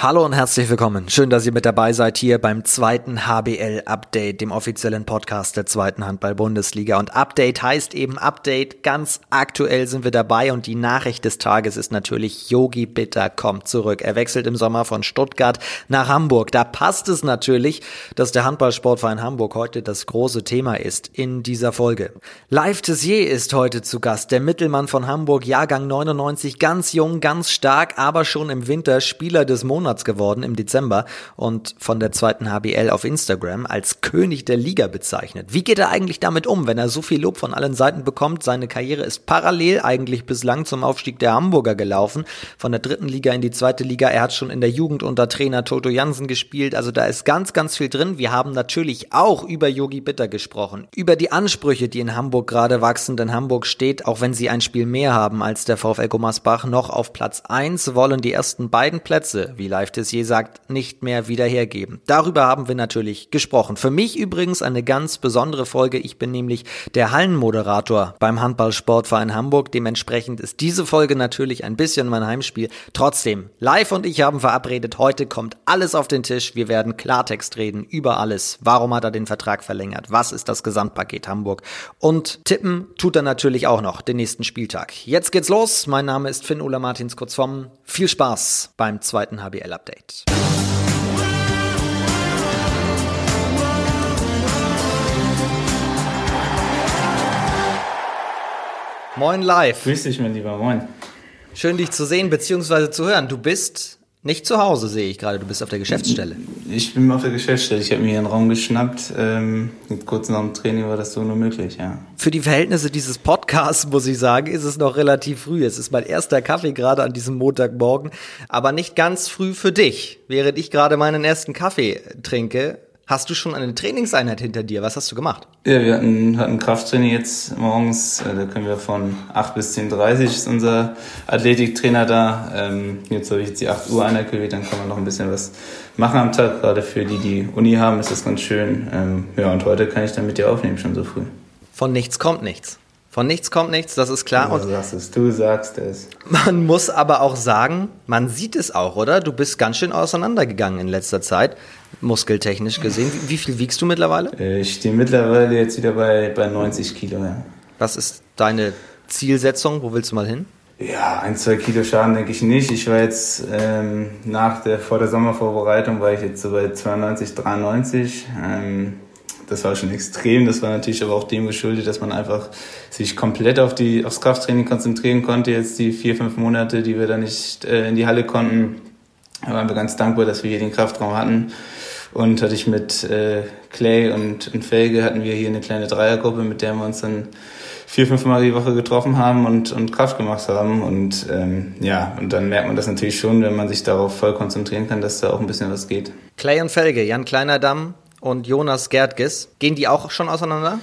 Hallo und herzlich willkommen. Schön, dass ihr mit dabei seid hier beim zweiten HBL Update, dem offiziellen Podcast der zweiten Handball-Bundesliga. Und Update heißt eben Update. Ganz aktuell sind wir dabei und die Nachricht des Tages ist natürlich, Yogi Bitter kommt zurück. Er wechselt im Sommer von Stuttgart nach Hamburg. Da passt es natürlich, dass der Handballsportverein Hamburg heute das große Thema ist in dieser Folge. Live Tessier ist heute zu Gast. Der Mittelmann von Hamburg, Jahrgang 99, ganz jung, ganz stark, aber schon im Winter Spieler des Monats Monats geworden im Dezember und von der zweiten HBL auf Instagram als König der Liga bezeichnet. Wie geht er eigentlich damit um, wenn er so viel Lob von allen Seiten bekommt? Seine Karriere ist parallel eigentlich bislang zum Aufstieg der Hamburger gelaufen, von der dritten Liga in die zweite Liga. Er hat schon in der Jugend unter Trainer Toto Jansen gespielt, also da ist ganz, ganz viel drin. Wir haben natürlich auch über Yogi Bitter gesprochen, über die Ansprüche, die in Hamburg gerade wachsen, denn Hamburg steht, auch wenn sie ein Spiel mehr haben als der VfL Gummersbach, noch auf Platz 1, wollen die ersten beiden Plätze, wie Live Tessier sagt, nicht mehr wieder hergeben. Darüber haben wir natürlich gesprochen. Für mich übrigens eine ganz besondere Folge. Ich bin nämlich der Hallenmoderator beim Handballsportverein Hamburg. Dementsprechend ist diese Folge natürlich ein bisschen mein Heimspiel. Trotzdem, Live und ich haben verabredet, heute kommt alles auf den Tisch. Wir werden Klartext reden über alles. Warum hat er den Vertrag verlängert? Was ist das Gesamtpaket Hamburg? Und tippen tut er natürlich auch noch den nächsten Spieltag. Jetzt geht's los. Mein Name ist Finn Ulla Martins Kurzvom. Viel Spaß beim zweiten HBL. RTL Update. Moin live. Grüß dich, mein Lieber, moin. Schön dich zu sehen bzw. zu hören. Du bist nicht zu Hause, sehe ich gerade. Du bist auf der Geschäftsstelle. Ich bin auf der Geschäftsstelle. Ich habe mir hier einen Raum geschnappt. Ähm, kurz nach dem Training war das so nur möglich, ja. Für die Verhältnisse dieses Podcasts, muss ich sagen, ist es noch relativ früh. Es ist mein erster Kaffee gerade an diesem Montagmorgen, aber nicht ganz früh für dich. Während ich gerade meinen ersten Kaffee trinke, Hast du schon eine Trainingseinheit hinter dir? Was hast du gemacht? Ja, wir hatten, hatten Krafttraining jetzt morgens. Äh, da können wir von 8 bis 10.30 Uhr ist unser Athletiktrainer da. Ähm, jetzt habe ich jetzt die 8 Uhr Einheit gewählt, dann kann man noch ein bisschen was machen am Tag. Gerade für die, die Uni haben, ist das ganz schön. Ähm, ja, und heute kann ich dann mit dir aufnehmen, schon so früh. Von nichts kommt nichts. Von nichts kommt nichts, das ist klar. Du sagst es, du sagst es. Man muss aber auch sagen, man sieht es auch, oder? Du bist ganz schön auseinandergegangen in letzter Zeit, muskeltechnisch gesehen. Wie, wie viel wiegst du mittlerweile? Äh, ich stehe mittlerweile jetzt wieder bei, bei 90 Kilo. Ja. Was ist deine Zielsetzung? Wo willst du mal hin? Ja, ein, zwei Kilo Schaden denke ich nicht. Ich war jetzt ähm, nach der, vor der Sommervorbereitung war ich jetzt so bei 92, 93. Ähm, das war schon extrem. Das war natürlich aber auch dem geschuldet, dass man einfach sich komplett auf die, aufs Krafttraining konzentrieren konnte. Jetzt die vier, fünf Monate, die wir da nicht äh, in die Halle konnten, da waren wir ganz dankbar, dass wir hier den Kraftraum hatten. Und hatte ich mit äh, Clay und, und Felge hatten wir hier eine kleine Dreiergruppe, mit der wir uns dann vier, fünf Mal die Woche getroffen haben und, und Kraft gemacht haben. Und ähm, ja, und dann merkt man das natürlich schon, wenn man sich darauf voll konzentrieren kann, dass da auch ein bisschen was geht. Clay und Felge, Jan Kleinerdamm, und Jonas Gertges. Gehen die auch schon auseinander?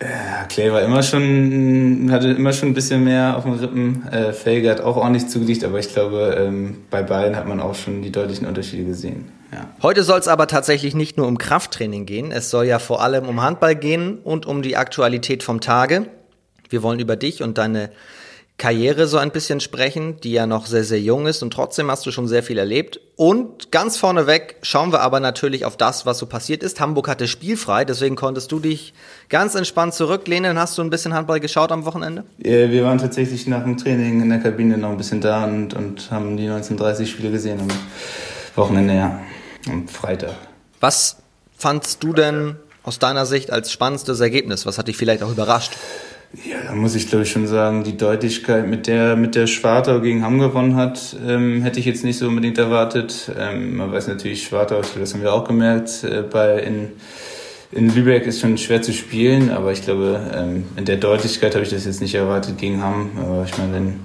Äh, Clay war immer schon, hatte immer schon ein bisschen mehr auf dem Rippen. Äh, Felge hat auch ordentlich zugelegt, aber ich glaube, ähm, bei beiden hat man auch schon die deutlichen Unterschiede gesehen. Ja. Heute soll es aber tatsächlich nicht nur um Krafttraining gehen. Es soll ja vor allem um Handball gehen und um die Aktualität vom Tage. Wir wollen über dich und deine Karriere so ein bisschen sprechen, die ja noch sehr, sehr jung ist und trotzdem hast du schon sehr viel erlebt. Und ganz vorneweg schauen wir aber natürlich auf das, was so passiert ist. Hamburg hatte spielfrei, deswegen konntest du dich ganz entspannt zurücklehnen. Hast du ein bisschen Handball geschaut am Wochenende? Ja, wir waren tatsächlich nach dem Training in der Kabine noch ein bisschen da und, und haben die 1930 Spiele gesehen am Wochenende, ja, am Freitag. Was fandst du denn aus deiner Sicht als spannendstes Ergebnis? Was hat dich vielleicht auch überrascht? Ja, da muss ich glaube ich schon sagen, die Deutlichkeit, mit der mit der Schwartau gegen Hamm gewonnen hat, ähm, hätte ich jetzt nicht so unbedingt erwartet. Ähm, man weiß natürlich, Schwartau, das haben wir auch gemerkt, äh, bei in, in Lübeck ist schon schwer zu spielen, aber ich glaube, ähm, in der Deutlichkeit habe ich das jetzt nicht erwartet gegen Hamm. Aber ich meine, wenn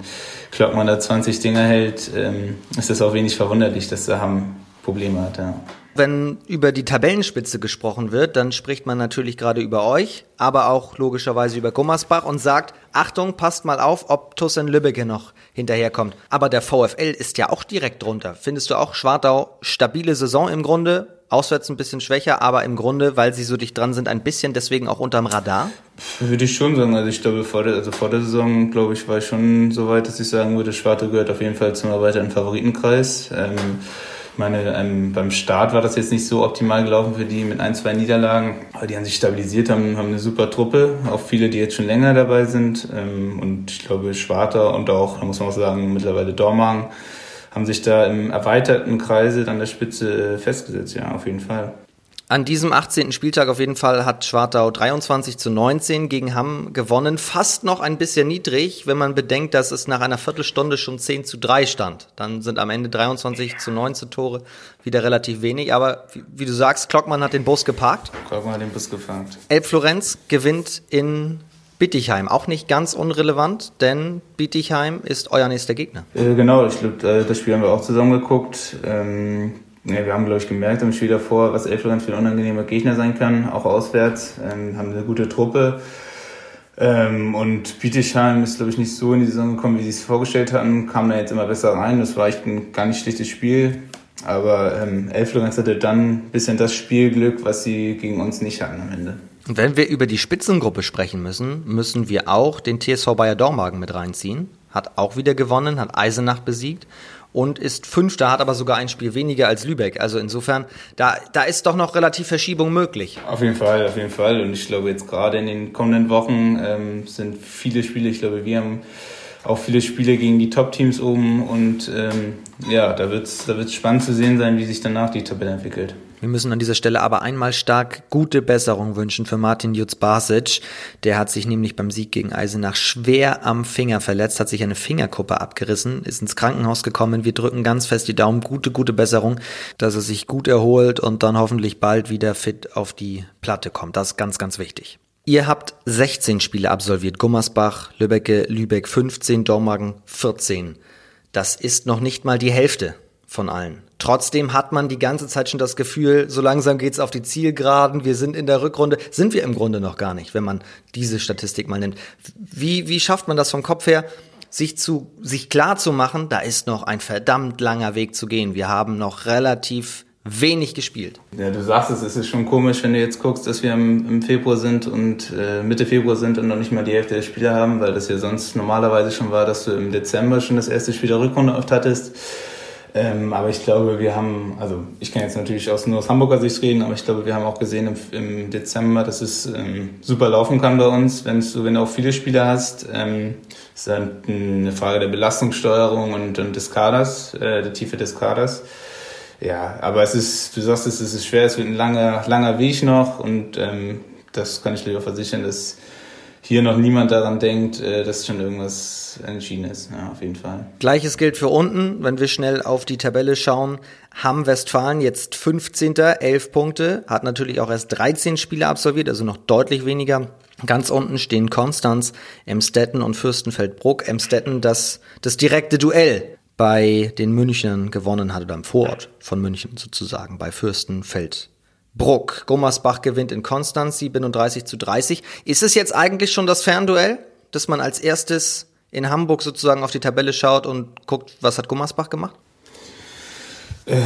Klockmann da 20 Dinger hält, ähm, ist das auch wenig verwunderlich, dass der Hamm Probleme hat. Ja. Wenn über die Tabellenspitze gesprochen wird, dann spricht man natürlich gerade über euch, aber auch logischerweise über Gummersbach und sagt, Achtung, passt mal auf, ob Tussen Lübbecke noch hinterherkommt. Aber der VfL ist ja auch direkt drunter. Findest du auch Schwartau stabile Saison im Grunde? Auswärts ein bisschen schwächer, aber im Grunde, weil sie so dicht dran sind, ein bisschen deswegen auch unterm Radar? Würde ich schon sagen. Also ich glaube, vor der, also vor der Saison, glaube ich, war ich schon so weit, dass ich sagen würde, Schwartau gehört auf jeden Fall zum erweiterten Favoritenkreis. Ähm, meine, ähm, beim Start war das jetzt nicht so optimal gelaufen für die mit ein, zwei Niederlagen. Aber die haben sich stabilisiert, haben, haben eine super Truppe. Auch viele, die jetzt schon länger dabei sind. Ähm, und ich glaube, Schwarter und auch, da muss man auch sagen, mittlerweile Dormagen haben sich da im erweiterten Kreise an der Spitze äh, festgesetzt. Ja, auf jeden Fall. An diesem 18. Spieltag auf jeden Fall hat Schwartau 23 zu 19 gegen Hamm gewonnen. Fast noch ein bisschen niedrig, wenn man bedenkt, dass es nach einer Viertelstunde schon 10 zu 3 stand. Dann sind am Ende 23 zu 19 Tore wieder relativ wenig. Aber wie, wie du sagst, Klockmann hat den Bus geparkt. Klockmann hat den Bus geparkt. Elb Florenz gewinnt in Bittigheim. Auch nicht ganz unrelevant, denn Bittigheim ist euer nächster Gegner. Äh, genau, ich glaube, äh, das Spiel haben wir auch zusammen geguckt. Ähm ja, wir haben, glaube ich, gemerkt im Spiel davor, was Elflorenz für ein unangenehmer Gegner sein kann, auch auswärts. Ähm, haben eine gute Truppe. Ähm, und Bietigheim ist, glaube ich, nicht so in die Saison gekommen, wie sie es vorgestellt hatten. Kam da jetzt immer besser rein. Das war echt ein gar nicht schlechtes Spiel. Aber ähm, Elflorenz hatte dann ein bisschen das Spielglück, was sie gegen uns nicht hatten am Ende. Wenn wir über die Spitzengruppe sprechen müssen, müssen wir auch den TSV Bayer Dormagen mit reinziehen. Hat auch wieder gewonnen, hat Eisenach besiegt und ist Fünfter, hat aber sogar ein Spiel weniger als Lübeck. Also insofern, da, da ist doch noch relativ Verschiebung möglich. Auf jeden Fall, auf jeden Fall. Und ich glaube, jetzt gerade in den kommenden Wochen ähm, sind viele Spiele, ich glaube, wir haben auch viele Spiele gegen die Top-Teams oben und ähm, ja, da wird es da wird's spannend zu sehen sein, wie sich danach die Tabelle entwickelt. Wir müssen an dieser Stelle aber einmal stark gute Besserung wünschen für Martin Jutz Basic. Der hat sich nämlich beim Sieg gegen Eisenach schwer am Finger verletzt, hat sich eine Fingerkuppe abgerissen, ist ins Krankenhaus gekommen. Wir drücken ganz fest die Daumen. Gute, gute Besserung, dass er sich gut erholt und dann hoffentlich bald wieder fit auf die Platte kommt. Das ist ganz, ganz wichtig. Ihr habt 16 Spiele absolviert. Gummersbach, Lübecke, Lübeck 15, Dormagen 14. Das ist noch nicht mal die Hälfte von allen. Trotzdem hat man die ganze Zeit schon das Gefühl, so langsam geht's auf die Zielgeraden, wir sind in der Rückrunde, sind wir im Grunde noch gar nicht, wenn man diese Statistik mal nimmt. Wie, wie schafft man das vom Kopf her, sich zu, sich klar zu machen, da ist noch ein verdammt langer Weg zu gehen. Wir haben noch relativ wenig gespielt. Ja, du sagst es, es ist schon komisch, wenn du jetzt guckst, dass wir im, im Februar sind und äh, Mitte Februar sind und noch nicht mal die Hälfte der Spieler haben, weil das ja sonst normalerweise schon war, dass du im Dezember schon das erste Spiel der Rückrunde oft hattest. Ähm, aber ich glaube, wir haben, also ich kann jetzt natürlich aus, nur aus Hamburger Sicht reden, aber ich glaube, wir haben auch gesehen im, im Dezember, dass es ähm, super laufen kann bei uns, wenn du, wenn du auch viele Spieler hast. Ähm, ist dann eine Frage der Belastungssteuerung und, und des Kaders, äh, der Tiefe des Kaders. Ja, aber es ist, du sagst es, es ist schwer, es wird ein langer, langer Weg noch und ähm, das kann ich dir versichern, dass hier noch niemand daran denkt, äh, dass schon irgendwas entschieden ist. Ja, auf jeden Fall. Gleiches gilt für unten, wenn wir schnell auf die Tabelle schauen. Hamm Westfalen jetzt 15. 11 Punkte, hat natürlich auch erst 13 Spiele absolviert, also noch deutlich weniger. Ganz unten stehen Konstanz, Emstetten und Fürstenfeldbruck. Emstetten, das, das direkte Duell bei den Münchnern gewonnen hat, oder im Vorort von München sozusagen, bei Fürstenfeldbruck. Gummersbach gewinnt in Konstanz 37 zu 30. Ist es jetzt eigentlich schon das Fernduell, dass man als erstes in Hamburg sozusagen auf die Tabelle schaut und guckt, was hat Gummersbach gemacht? Äh,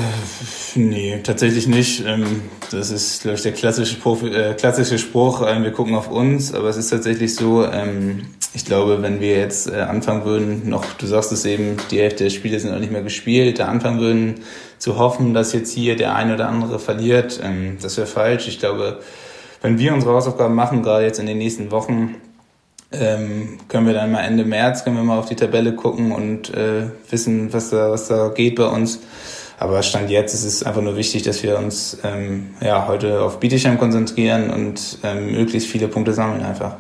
nee, tatsächlich nicht. Ähm, das ist, glaube ich, der klassische, Profi, äh, klassische Spruch, äh, wir gucken auf uns, aber es ist tatsächlich so, ähm, ich glaube, wenn wir jetzt äh, anfangen würden, noch, du sagst es eben, die Hälfte der Spiele sind noch nicht mehr gespielt, da anfangen würden zu hoffen, dass jetzt hier der eine oder andere verliert, ähm, das wäre falsch. Ich glaube, wenn wir unsere Hausaufgaben machen, gerade jetzt in den nächsten Wochen, ähm, können wir dann mal Ende März, können wir mal auf die Tabelle gucken und äh, wissen, was da, was da geht bei uns. Aber Stand jetzt ist es einfach nur wichtig, dass wir uns ähm, ja, heute auf Bietigheim konzentrieren und ähm, möglichst viele Punkte sammeln einfach.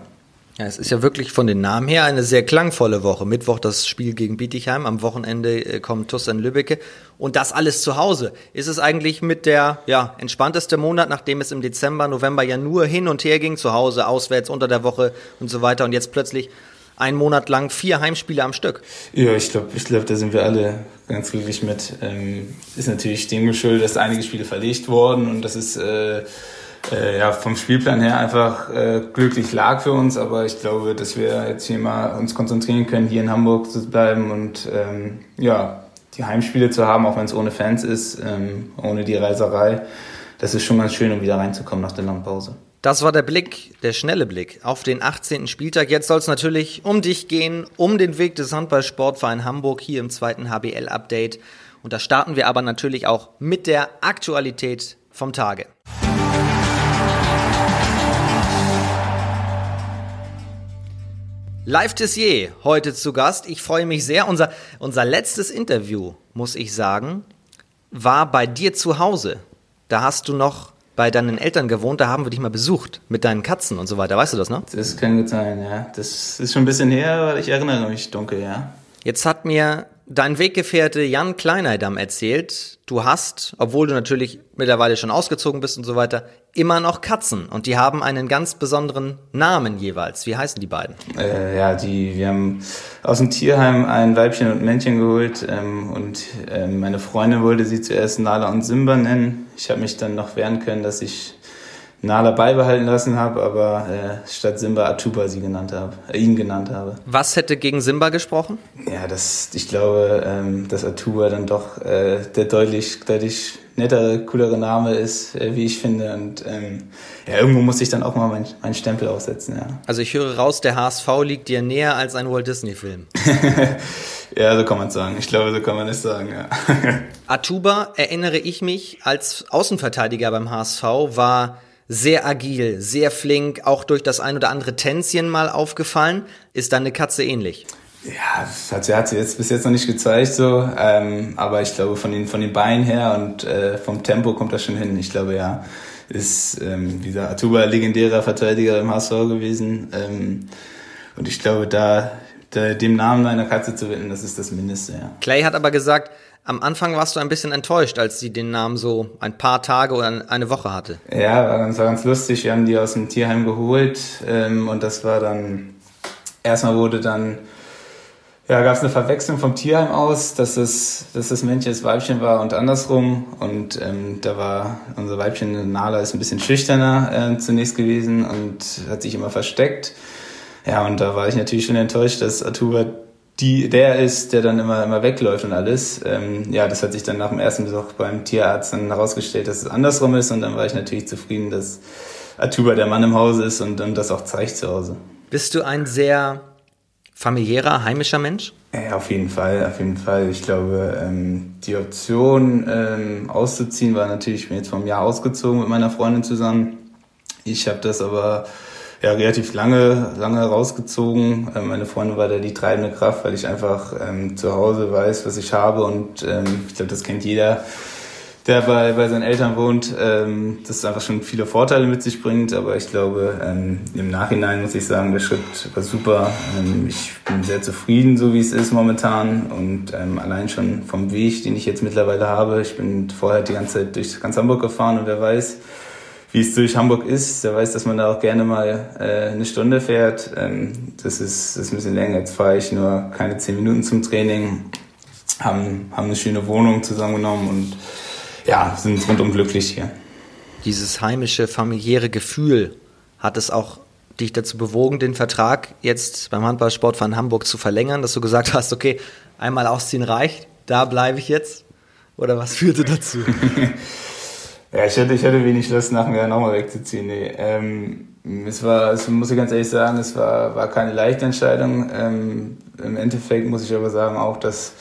Ja, es ist ja wirklich von den Namen her eine sehr klangvolle Woche. Mittwoch das Spiel gegen Bietigheim, am Wochenende äh, kommt TuS in Lübbecke und das alles zu Hause. Ist es eigentlich mit der ja, entspannteste Monat, nachdem es im Dezember, November ja nur hin und her ging, zu Hause, auswärts, unter der Woche und so weiter und jetzt plötzlich einen Monat lang vier Heimspiele am Stück. Ja, ich glaube, ich glaub, da sind wir alle ganz glücklich mit. Ähm, ist natürlich dem geschuldet, dass einige Spiele verlegt wurden und das ist äh, äh, ja vom Spielplan her einfach äh, glücklich lag für uns. Aber ich glaube, dass wir jetzt hier mal uns konzentrieren können, hier in Hamburg zu bleiben und ähm, ja die Heimspiele zu haben, auch wenn es ohne Fans ist, ähm, ohne die Reiserei. Das ist schon ganz schön, um wieder reinzukommen nach der langen Pause. Das war der Blick, der schnelle Blick auf den 18. Spieltag. Jetzt soll es natürlich um dich gehen, um den Weg des Handballsportverein Hamburg hier im zweiten HBL-Update. Und da starten wir aber natürlich auch mit der Aktualität vom Tage. Live Tessier heute zu Gast. Ich freue mich sehr. Unser, unser letztes Interview, muss ich sagen, war bei dir zu Hause. Da hast du noch bei deinen Eltern gewohnt, da haben wir dich mal besucht mit deinen Katzen und so weiter. Weißt du das, ne? Das kann gut sein, ja. Das ist schon ein bisschen her, aber ich erinnere mich dunkel, ja. Jetzt hat mir dein Weggefährte Jan Kleineidam erzählt, du hast, obwohl du natürlich mittlerweile schon ausgezogen bist und so weiter, immer noch Katzen und die haben einen ganz besonderen Namen jeweils. Wie heißen die beiden? Äh, ja, die, wir haben aus dem Tierheim ein Weibchen und Männchen geholt ähm, und äh, meine Freundin wollte sie zuerst Nala und Simba nennen. Ich habe mich dann noch wehren können, dass ich Nala beibehalten lassen habe, aber äh, statt Simba Atuba sie genannt habe, äh, ihn genannt habe. Was hätte gegen Simba gesprochen? Ja, das, ich glaube, ähm, dass Atuba dann doch äh, der deutlich, deutlich nettere, coolere Name ist, äh, wie ich finde. Und ähm, ja, irgendwo muss ich dann auch mal meinen mein Stempel aufsetzen, ja. Also ich höre raus, der HSV liegt dir näher als ein Walt Disney-Film. ja, so kann man sagen. Ich glaube, so kann man es sagen, ja. Atuba, erinnere ich mich, als Außenverteidiger beim HSV war sehr agil, sehr flink, auch durch das ein oder andere Tänzchen mal aufgefallen. Ist deine Katze ähnlich? Ja, das hat, sie, hat sie jetzt bis jetzt noch nicht gezeigt, so. Ähm, aber ich glaube, von den, von den Beinen her und äh, vom Tempo kommt das schon hin. Ich glaube, ja, ist ähm, dieser Atuba legendärer Verteidiger im HSV gewesen. Ähm, und ich glaube, da, da dem Namen einer Katze zu widmen, das ist das Mindeste, ja. Clay hat aber gesagt, am Anfang warst du ein bisschen enttäuscht, als sie den Namen so ein paar Tage oder eine Woche hatte. Ja, war ganz, war ganz lustig. Wir haben die aus dem Tierheim geholt ähm, und das war dann, erstmal wurde dann, ja, gab es eine Verwechslung vom Tierheim aus, dass es, dass das Männchen das Weibchen war und andersrum. Und ähm, da war unser Weibchen Nala ist ein bisschen schüchterner äh, zunächst gewesen und hat sich immer versteckt. Ja, und da war ich natürlich schon enttäuscht, dass Atuba die, der ist, der dann immer, immer wegläuft und alles. Ähm, ja, das hat sich dann nach dem ersten Besuch beim Tierarzt dann herausgestellt, dass es andersrum ist und dann war ich natürlich zufrieden, dass Atuba der Mann im Hause ist und, und das auch zeigt zu Hause. Bist du ein sehr familiärer, heimischer Mensch? Ja, auf jeden Fall, auf jeden Fall. Ich glaube, ähm, die Option ähm, auszuziehen war natürlich, ich bin jetzt vom Jahr ausgezogen mit meiner Freundin zusammen. Ich habe das aber ja, relativ lange, lange rausgezogen. Ähm, meine Freundin war da die treibende Kraft, weil ich einfach ähm, zu Hause weiß, was ich habe und ähm, ich glaube, das kennt jeder, der bei, bei seinen Eltern wohnt, ähm, das einfach schon viele Vorteile mit sich bringt. Aber ich glaube, ähm, im Nachhinein muss ich sagen, der Schritt war super. Ähm, ich bin sehr zufrieden, so wie es ist momentan. Und ähm, allein schon vom Weg, den ich jetzt mittlerweile habe. Ich bin vorher die ganze Zeit durch ganz Hamburg gefahren und wer weiß, wie es durch Hamburg ist. Der weiß, dass man da auch gerne mal äh, eine Stunde fährt. Ähm, das, ist, das ist ein bisschen länger. Jetzt fahre ich nur keine zehn Minuten zum Training. Haben, haben eine schöne Wohnung zusammengenommen und ja, sind rundum glücklich hier. Dieses heimische, familiäre Gefühl hat es auch dich dazu bewogen, den Vertrag jetzt beim Handballsportverein Hamburg zu verlängern, dass du gesagt hast, okay, einmal ausziehen reicht, da bleibe ich jetzt? Oder was führte dazu? Ja, ich hätte, ich hätte wenig Lust, nach einem nochmal wegzuziehen. Nee. Ähm, es war, es muss ich ganz ehrlich sagen, es war, war keine leichte Entscheidung. Ähm, Im Endeffekt muss ich aber sagen auch, dass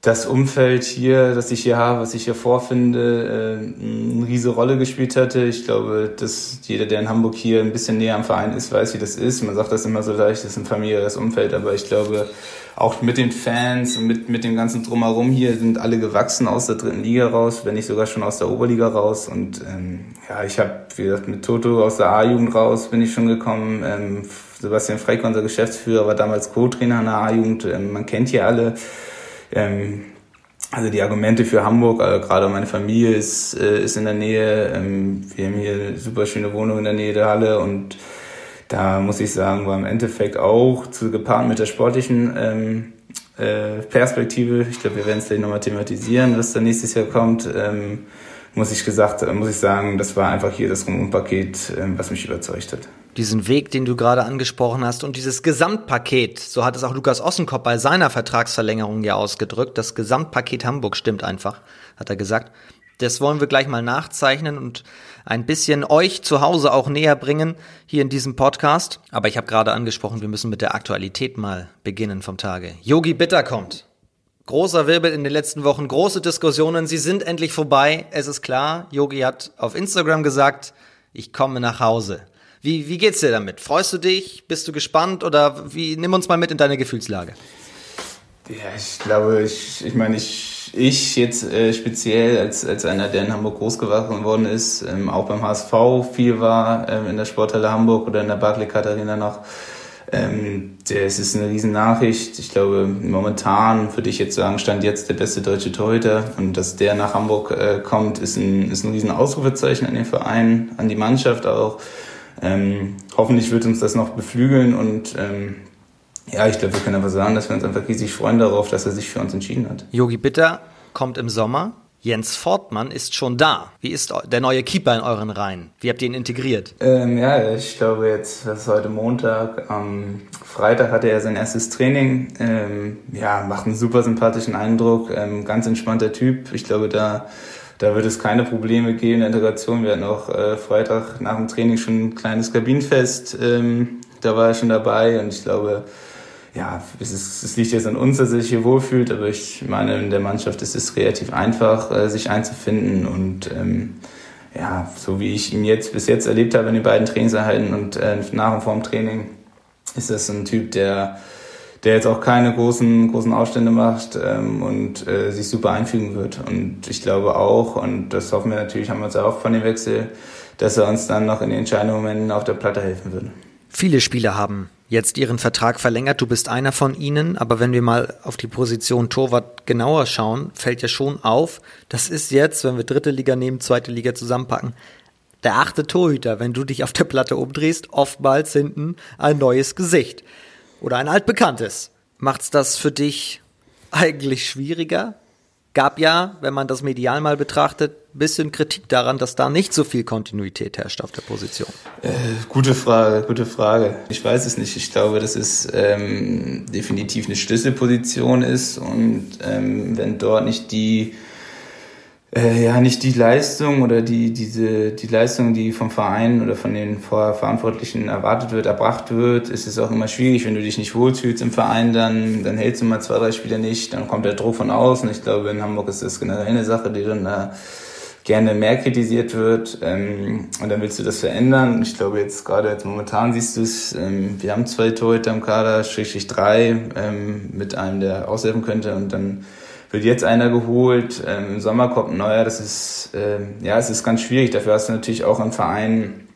das Umfeld hier, das ich hier habe, was ich hier vorfinde, äh, eine riese Rolle gespielt hatte. Ich glaube, dass jeder, der in Hamburg hier ein bisschen näher am Verein ist, weiß, wie das ist. Man sagt das immer so leicht, das ist ein familiäres Umfeld, aber ich glaube, auch mit den Fans und mit, mit dem ganzen Drumherum hier sind alle gewachsen aus der dritten Liga raus, wenn nicht sogar schon aus der Oberliga raus. Und ähm, ja, ich habe, wie gesagt, mit Toto aus der A-Jugend raus bin ich schon gekommen. Ähm, Sebastian Freck, unser Geschäftsführer, war damals Co-Trainer in der A-Jugend. Ähm, man kennt hier alle. Ähm, also die Argumente für Hamburg, also gerade meine Familie ist, äh, ist in der Nähe. Ähm, wir haben hier eine super schöne Wohnung in der Nähe der Halle und da muss ich sagen, war im Endeffekt auch zu gepaart mit der sportlichen ähm, äh, Perspektive. Ich glaube, wir werden es gleich nochmal thematisieren, was da nächstes Jahr kommt. Ähm, muss ich gesagt, muss ich sagen, das war einfach hier das Rundum-Paket, ähm, was mich überzeugt hat diesen Weg, den du gerade angesprochen hast und dieses Gesamtpaket, so hat es auch Lukas Ossenkopf bei seiner Vertragsverlängerung ja ausgedrückt, das Gesamtpaket Hamburg stimmt einfach, hat er gesagt. Das wollen wir gleich mal nachzeichnen und ein bisschen euch zu Hause auch näher bringen hier in diesem Podcast. Aber ich habe gerade angesprochen, wir müssen mit der Aktualität mal beginnen vom Tage. Yogi Bitter kommt. Großer Wirbel in den letzten Wochen, große Diskussionen, sie sind endlich vorbei. Es ist klar, Yogi hat auf Instagram gesagt, ich komme nach Hause. Wie, wie geht's dir damit? Freust du dich? Bist du gespannt? Oder wie, nimm uns mal mit in deine Gefühlslage. Ja, ich glaube, ich, ich meine, ich, ich jetzt äh, speziell als, als einer, der in Hamburg groß geworden ist, ähm, auch beim HSV viel war, ähm, in der Sporthalle Hamburg oder in der Barclaycard Arena noch, ähm, das ist eine riesen Nachricht. Ich glaube, momentan würde ich jetzt sagen, stand jetzt der beste deutsche Torhüter. Und dass der nach Hamburg äh, kommt, ist ein, ist ein riesen Ausrufezeichen an den Verein, an die Mannschaft auch. Ähm, hoffentlich wird uns das noch beflügeln und ähm, ja, ich glaube, wir können einfach sagen, dass wir uns einfach riesig freuen darauf, dass er sich für uns entschieden hat. Yogi Bitter kommt im Sommer. Jens Fortmann ist schon da. Wie ist der neue Keeper in euren Reihen? Wie habt ihr ihn integriert? Ähm, ja, ich glaube jetzt, das ist heute Montag. Am Freitag hatte er sein erstes Training. Ähm, ja, macht einen super sympathischen Eindruck. Ähm, ganz entspannter Typ. Ich glaube, da, da wird es keine Probleme geben in der Integration. Wir hatten auch äh, Freitag nach dem Training schon ein kleines Kabinenfest. Ähm, da war er schon dabei und ich glaube, ja, es, ist, es liegt jetzt an uns, dass er sich hier wohlfühlt, aber ich meine, in der Mannschaft ist es relativ einfach, äh, sich einzufinden und ähm, ja, so wie ich ihn jetzt bis jetzt erlebt habe in den beiden Trainingseinheiten und äh, nach und vor dem Training, ist das ein Typ, der, der jetzt auch keine großen, großen Aufstände macht ähm, und äh, sich super einfügen wird. Und ich glaube auch, und das hoffen wir natürlich, haben wir uns auch von dem Wechsel, dass er uns dann noch in den entscheidenden Momenten auf der Platte helfen würde. Viele Spieler haben jetzt ihren Vertrag verlängert. Du bist einer von ihnen, aber wenn wir mal auf die Position Torwart genauer schauen, fällt ja schon auf, das ist jetzt, wenn wir dritte Liga nehmen, zweite Liga zusammenpacken, der achte Torhüter, wenn du dich auf der Platte umdrehst, oftmals hinten ein neues Gesicht oder ein altbekanntes. Macht's das für dich eigentlich schwieriger? Gab ja, wenn man das medial mal betrachtet, bisschen Kritik daran, dass da nicht so viel Kontinuität herrscht auf der Position. Äh, gute Frage, gute Frage. Ich weiß es nicht. Ich glaube, dass es ähm, definitiv eine Schlüsselposition ist und ähm, wenn dort nicht die äh, ja nicht die Leistung oder die diese die Leistung, die vom Verein oder von den Verantwortlichen erwartet wird, erbracht wird, ist es auch immer schwierig, wenn du dich nicht wohlfühlst im Verein, dann dann hältst du mal zwei drei Spiele nicht, dann kommt der Druck von außen. Ich glaube, in Hamburg ist das generell eine Sache, die dann da gerne mehr kritisiert wird ähm, und dann willst du das verändern. Ich glaube jetzt gerade jetzt momentan siehst du es, ähm, wir haben zwei Torhüter im Kader, schrägstrich drei, ähm, mit einem, der aushelfen könnte und dann wird jetzt einer geholt, ähm, im Sommer kommt ein neuer, das ist, ähm, ja, es ist ganz schwierig. Dafür hast du natürlich auch einen Verein,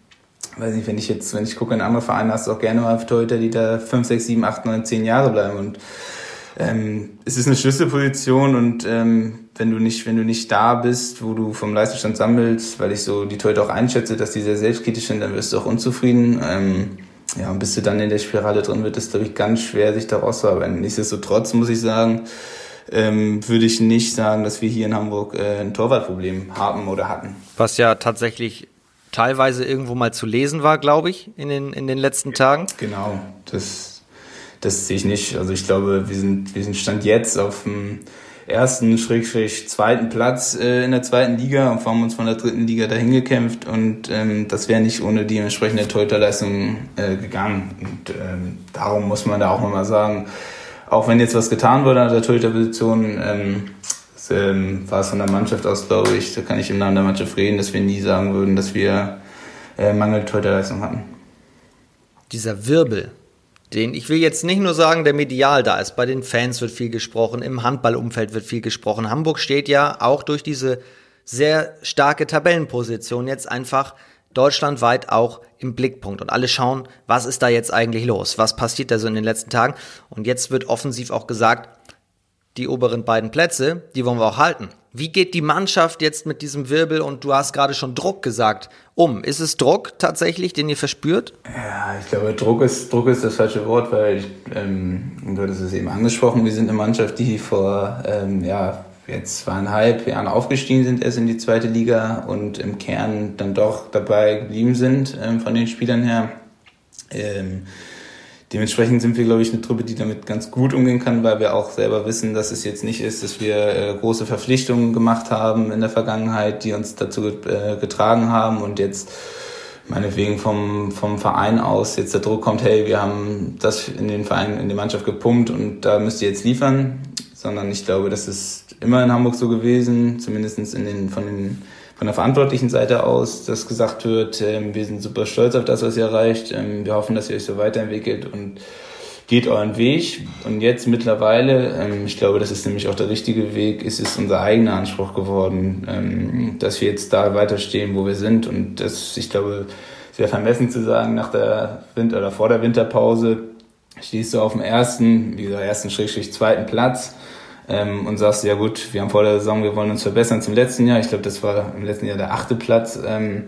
weiß nicht, wenn ich jetzt, wenn ich gucke in andere Vereine, hast du auch gerne mal Torhüter, die da fünf, sechs, sieben, acht, neun, zehn Jahre bleiben und ähm, es ist eine Schlüsselposition und ähm, wenn du nicht, wenn du nicht da bist, wo du vom Leistungsstand sammelst, weil ich so die Torhüter auch einschätze, dass die sehr selbstkritisch sind, dann wirst du auch unzufrieden. Ähm, ja, und bis du dann in der Spirale drin wird, ist, glaube ich, ganz schwer, sich da rauszuarbeiten. Nichtsdestotrotz muss ich sagen, ähm, würde ich nicht sagen, dass wir hier in Hamburg äh, ein Torwartproblem haben oder hatten. Was ja tatsächlich teilweise irgendwo mal zu lesen war, glaube ich, in den, in den letzten Tagen. Genau, das, das sehe ich nicht. Also ich glaube, wir sind, wir sind Stand jetzt auf dem ersten, schrägstrich zweiten Platz äh, in der zweiten Liga und haben uns von der dritten Liga dahin gekämpft und ähm, das wäre nicht ohne die entsprechende Torhüterleistung äh, gegangen. Und ähm, darum muss man da auch nochmal sagen, auch wenn jetzt was getan wurde an der Torhüterposition, ähm, ähm, war es von der Mannschaft aus, glaube ich, da kann ich im Namen der Mannschaft reden, dass wir nie sagen würden, dass wir äh, Mangel Torhüterleistung hatten. Dieser Wirbel, den, ich will jetzt nicht nur sagen, der medial da ist, bei den Fans wird viel gesprochen, im Handballumfeld wird viel gesprochen. Hamburg steht ja auch durch diese sehr starke Tabellenposition jetzt einfach deutschlandweit auch im Blickpunkt und alle schauen, was ist da jetzt eigentlich los? Was passiert da so in den letzten Tagen? Und jetzt wird offensiv auch gesagt, die oberen beiden Plätze, die wollen wir auch halten. Wie geht die Mannschaft jetzt mit diesem Wirbel und du hast gerade schon Druck gesagt um? Ist es Druck tatsächlich, den ihr verspürt? Ja, ich glaube, Druck ist, Druck ist das falsche Wort, weil ähm, du hattest es eben angesprochen, wir sind eine Mannschaft, die vor ähm, ja, jetzt zweieinhalb Jahren aufgestiegen sind erst in die zweite Liga und im Kern dann doch dabei geblieben sind ähm, von den Spielern her. Ähm, Dementsprechend sind wir, glaube ich, eine Truppe, die damit ganz gut umgehen kann, weil wir auch selber wissen, dass es jetzt nicht ist, dass wir äh, große Verpflichtungen gemacht haben in der Vergangenheit, die uns dazu äh, getragen haben und jetzt meinetwegen vom, vom Verein aus jetzt der Druck kommt, hey, wir haben das in den Verein, in die Mannschaft gepumpt und da müsst ihr jetzt liefern, sondern ich glaube, das ist immer in Hamburg so gewesen, zumindest in den, von, den, von der verantwortlichen Seite aus, dass gesagt wird, ähm, wir sind super stolz auf das, was ihr erreicht, ähm, wir hoffen, dass ihr euch so weiterentwickelt und geht euren Weg. Und jetzt mittlerweile, ähm, ich glaube, das ist nämlich auch der richtige Weg, ist es unser eigener Anspruch geworden, ähm, dass wir jetzt da weiterstehen, wo wir sind. Und das, ich glaube, wäre vermessen zu sagen, nach der Winter- oder vor der Winterpause stehst du auf dem ersten, wie gesagt, ersten Schrägstrich zweiten Platz ähm, und sagst, ja gut, wir haben vor der Saison, wir wollen uns verbessern zum letzten Jahr. Ich glaube, das war im letzten Jahr der achte Platz. Ähm,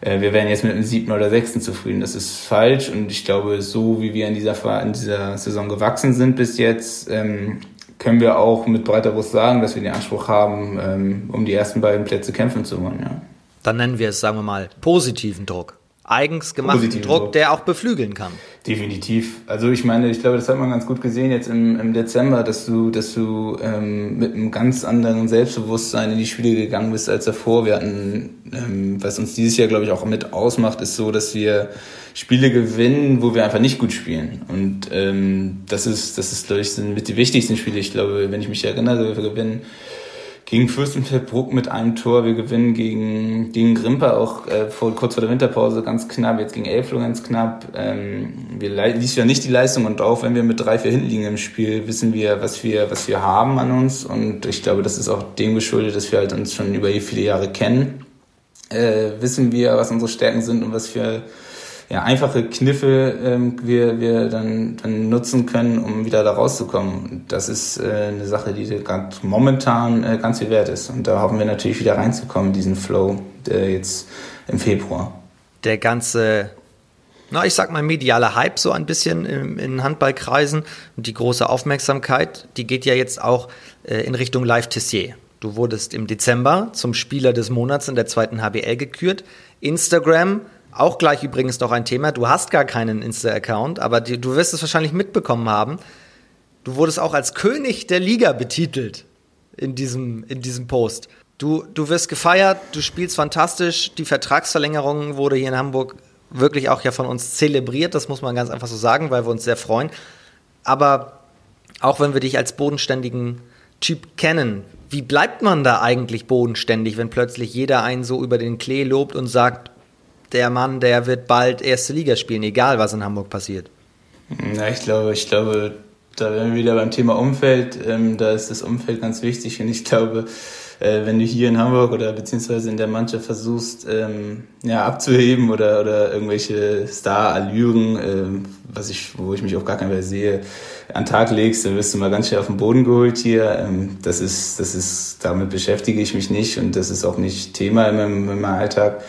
äh, wir wären jetzt mit dem siebten oder sechsten zufrieden. Das ist falsch und ich glaube, so wie wir in dieser, in dieser Saison gewachsen sind bis jetzt, ähm, können wir auch mit breiter Brust sagen, dass wir den Anspruch haben, ähm, um die ersten beiden Plätze kämpfen zu wollen. Ja. Dann nennen wir es, sagen wir mal, positiven Druck eigens gemachten Druck, Druck, der auch beflügeln kann. Definitiv. Also ich meine, ich glaube, das hat man ganz gut gesehen jetzt im, im Dezember, dass du, dass du ähm, mit einem ganz anderen Selbstbewusstsein in die Spiele gegangen bist als davor. Wir hatten, ähm, was uns dieses Jahr, glaube ich, auch mit ausmacht, ist so, dass wir Spiele gewinnen, wo wir einfach nicht gut spielen. Und ähm, das ist, das ist, glaube ich, sind mit die wichtigsten Spiele. Ich glaube, wenn ich mich erinnere, wir gewinnen gegen Fürstenfeldbruck mit einem Tor. Wir gewinnen gegen, gegen Grimper auch äh, vor, kurz vor der Winterpause ganz knapp. Jetzt gegen Elflo ganz knapp. Ähm, wir ließen ja nicht die Leistung und auch wenn wir mit drei, vier hinten liegen im Spiel, wissen wir, was wir, was wir haben an uns. Und ich glaube, das ist auch dem geschuldet, dass wir halt uns schon über viele Jahre kennen. Äh, wissen wir, was unsere Stärken sind und was wir ja, einfache Kniffe ähm, wir, wir dann, dann nutzen können, um wieder da rauszukommen. Das ist äh, eine Sache, die ganz momentan äh, ganz viel wert ist. Und da hoffen wir natürlich wieder reinzukommen, diesen Flow der jetzt im Februar. Der ganze, na, ich sag mal, mediale Hype so ein bisschen in, in Handballkreisen und die große Aufmerksamkeit, die geht ja jetzt auch äh, in Richtung Live Tessier. Du wurdest im Dezember zum Spieler des Monats in der zweiten HBL gekürt. Instagram auch gleich übrigens noch ein Thema. Du hast gar keinen Insta-Account, aber die, du wirst es wahrscheinlich mitbekommen haben. Du wurdest auch als König der Liga betitelt in diesem, in diesem Post. Du, du wirst gefeiert, du spielst fantastisch. Die Vertragsverlängerung wurde hier in Hamburg wirklich auch ja von uns zelebriert. Das muss man ganz einfach so sagen, weil wir uns sehr freuen. Aber auch wenn wir dich als bodenständigen Typ kennen, wie bleibt man da eigentlich bodenständig, wenn plötzlich jeder einen so über den Klee lobt und sagt, der Mann, der wird bald erste Liga spielen, egal was in Hamburg passiert. Ja, ich glaube, ich glaube, da wären wir wieder beim Thema Umfeld. Ähm, da ist das Umfeld ganz wichtig und ich glaube, äh, wenn du hier in Hamburg oder beziehungsweise in der Mannschaft versuchst, ähm, ja, abzuheben oder, oder irgendwelche Star-Allüren, ähm, was ich, wo ich mich auf gar keinen Fall sehe, an Tag legst, dann wirst du mal ganz schnell auf den Boden geholt hier. Ähm, das ist, das ist, damit beschäftige ich mich nicht und das ist auch nicht Thema in meinem, in meinem Alltag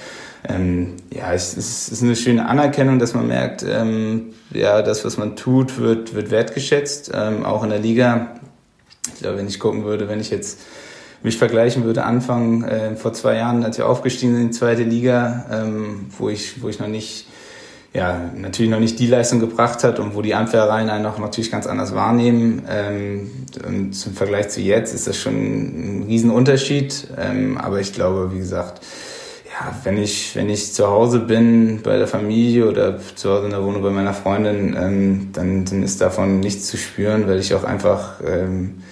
ähm, ja, es ist, ist eine schöne Anerkennung, dass man merkt, ähm, ja, das, was man tut, wird, wird wertgeschätzt, ähm, auch in der Liga. Ich glaube, wenn ich gucken würde, wenn ich jetzt mich vergleichen würde, Anfang äh, vor zwei Jahren, als wir aufgestiegen sind in die zweite Liga, ähm, wo ich, wo ich noch nicht, ja, natürlich noch nicht die Leistung gebracht hat und wo die Anfähereien einen auch natürlich ganz anders wahrnehmen. Ähm, und zum Vergleich zu jetzt ist das schon ein Riesenunterschied. Ähm, aber ich glaube, wie gesagt, ja, wenn ich, wenn ich zu Hause bin bei der Familie oder zu Hause in der Wohnung bei meiner Freundin, ähm, dann, dann ist davon nichts zu spüren, weil ich auch einfach ähm,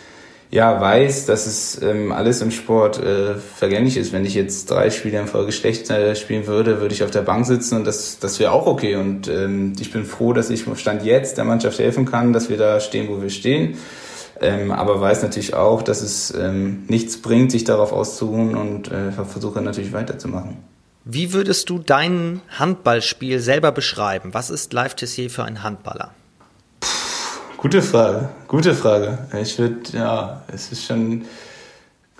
ja, weiß, dass es ähm, alles im Sport äh, vergänglich ist. Wenn ich jetzt drei Spiele in Folge schlecht äh, spielen würde, würde ich auf der Bank sitzen und das, das wäre auch okay. Und ähm, ich bin froh, dass ich Stand jetzt der Mannschaft helfen kann, dass wir da stehen, wo wir stehen ähm, aber weiß natürlich auch, dass es ähm, nichts bringt, sich darauf auszuruhen und äh, versuche natürlich weiterzumachen. Wie würdest du dein Handballspiel selber beschreiben? Was ist Live Tessier für ein Handballer? Puh, gute Frage, gute Frage. Ich würde, ja, es ist schon,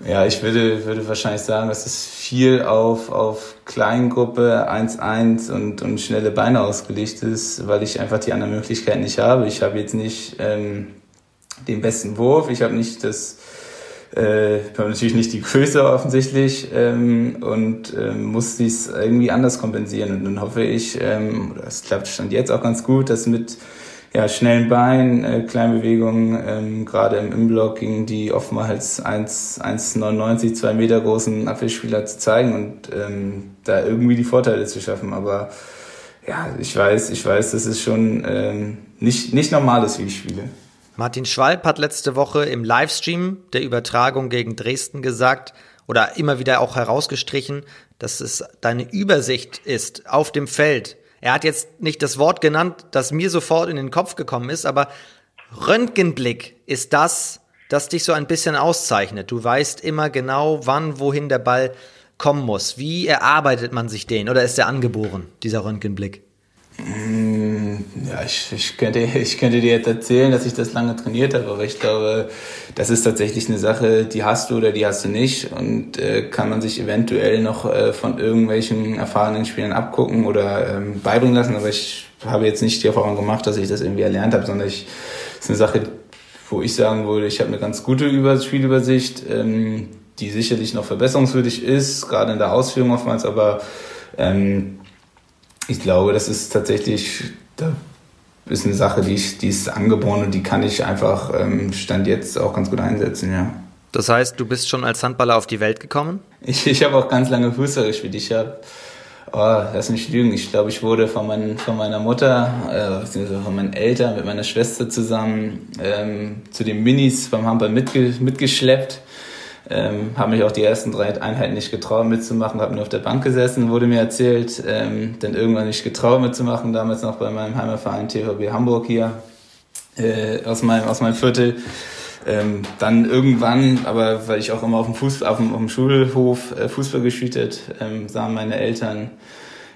ja, ich würde, würde wahrscheinlich sagen, dass es viel auf, auf Kleingruppe 1-1 und, und schnelle Beine ausgelegt ist, weil ich einfach die anderen Möglichkeiten nicht habe. Ich habe jetzt nicht ähm, den besten Wurf. Ich habe nicht das, äh, habe natürlich nicht die Größe offensichtlich ähm, und ähm, muss dies irgendwie anders kompensieren. Und dann hoffe ich, ähm, das klappt stand jetzt auch ganz gut, dass mit ja, schnellen Beinen, äh, kleinen Bewegungen, ähm, gerade im Inblock gegen die oftmals 1,99, 2 Meter großen Abwehrspieler zu zeigen und ähm, da irgendwie die Vorteile zu schaffen. Aber ja, ich weiß, ich weiß, dass es schon ähm, nicht, nicht normal ist, wie ich spiele. Martin Schwalb hat letzte Woche im Livestream der Übertragung gegen Dresden gesagt oder immer wieder auch herausgestrichen, dass es deine Übersicht ist auf dem Feld. Er hat jetzt nicht das Wort genannt, das mir sofort in den Kopf gekommen ist, aber Röntgenblick ist das, das dich so ein bisschen auszeichnet. Du weißt immer genau, wann, wohin der Ball kommen muss. Wie erarbeitet man sich den oder ist der angeboren, dieser Röntgenblick? Ja, ich, ich, könnte, ich könnte dir jetzt erzählen, dass ich das lange trainiert habe, aber ich glaube, das ist tatsächlich eine Sache, die hast du oder die hast du nicht. Und äh, kann man sich eventuell noch äh, von irgendwelchen erfahrenen Spielern abgucken oder ähm, beibringen lassen, aber ich habe jetzt nicht die Erfahrung gemacht, dass ich das irgendwie erlernt habe, sondern ich, ist eine Sache, wo ich sagen würde, ich habe eine ganz gute Über Spielübersicht, ähm, die sicherlich noch verbesserungswürdig ist, gerade in der Ausführung oftmals, aber ähm, ich glaube, das ist tatsächlich, da ist eine Sache, die, ich, die ist angeboren und die kann ich einfach ähm, Stand jetzt auch ganz gut einsetzen, ja. Das heißt, du bist schon als Handballer auf die Welt gekommen? Ich, ich habe auch ganz lange Fußball gespielt. Ich habe, oh, lass mich lügen, ich glaube, ich wurde von, mein, von meiner Mutter, äh, von meinen Eltern mit meiner Schwester zusammen ähm, zu den Minis beim Handball mitge mitgeschleppt. Ähm, habe mich auch die ersten drei Einheiten nicht getraut mitzumachen, habe nur auf der Bank gesessen, wurde mir erzählt. Ähm, dann irgendwann nicht getraut mitzumachen, damals noch bei meinem Heimatverein TVB Hamburg hier äh, aus, meinem, aus meinem Viertel. Ähm, dann irgendwann, aber weil ich auch immer auf dem, Fuß, auf dem, auf dem Schulhof äh, Fußball gespielt ähm, sahen meine Eltern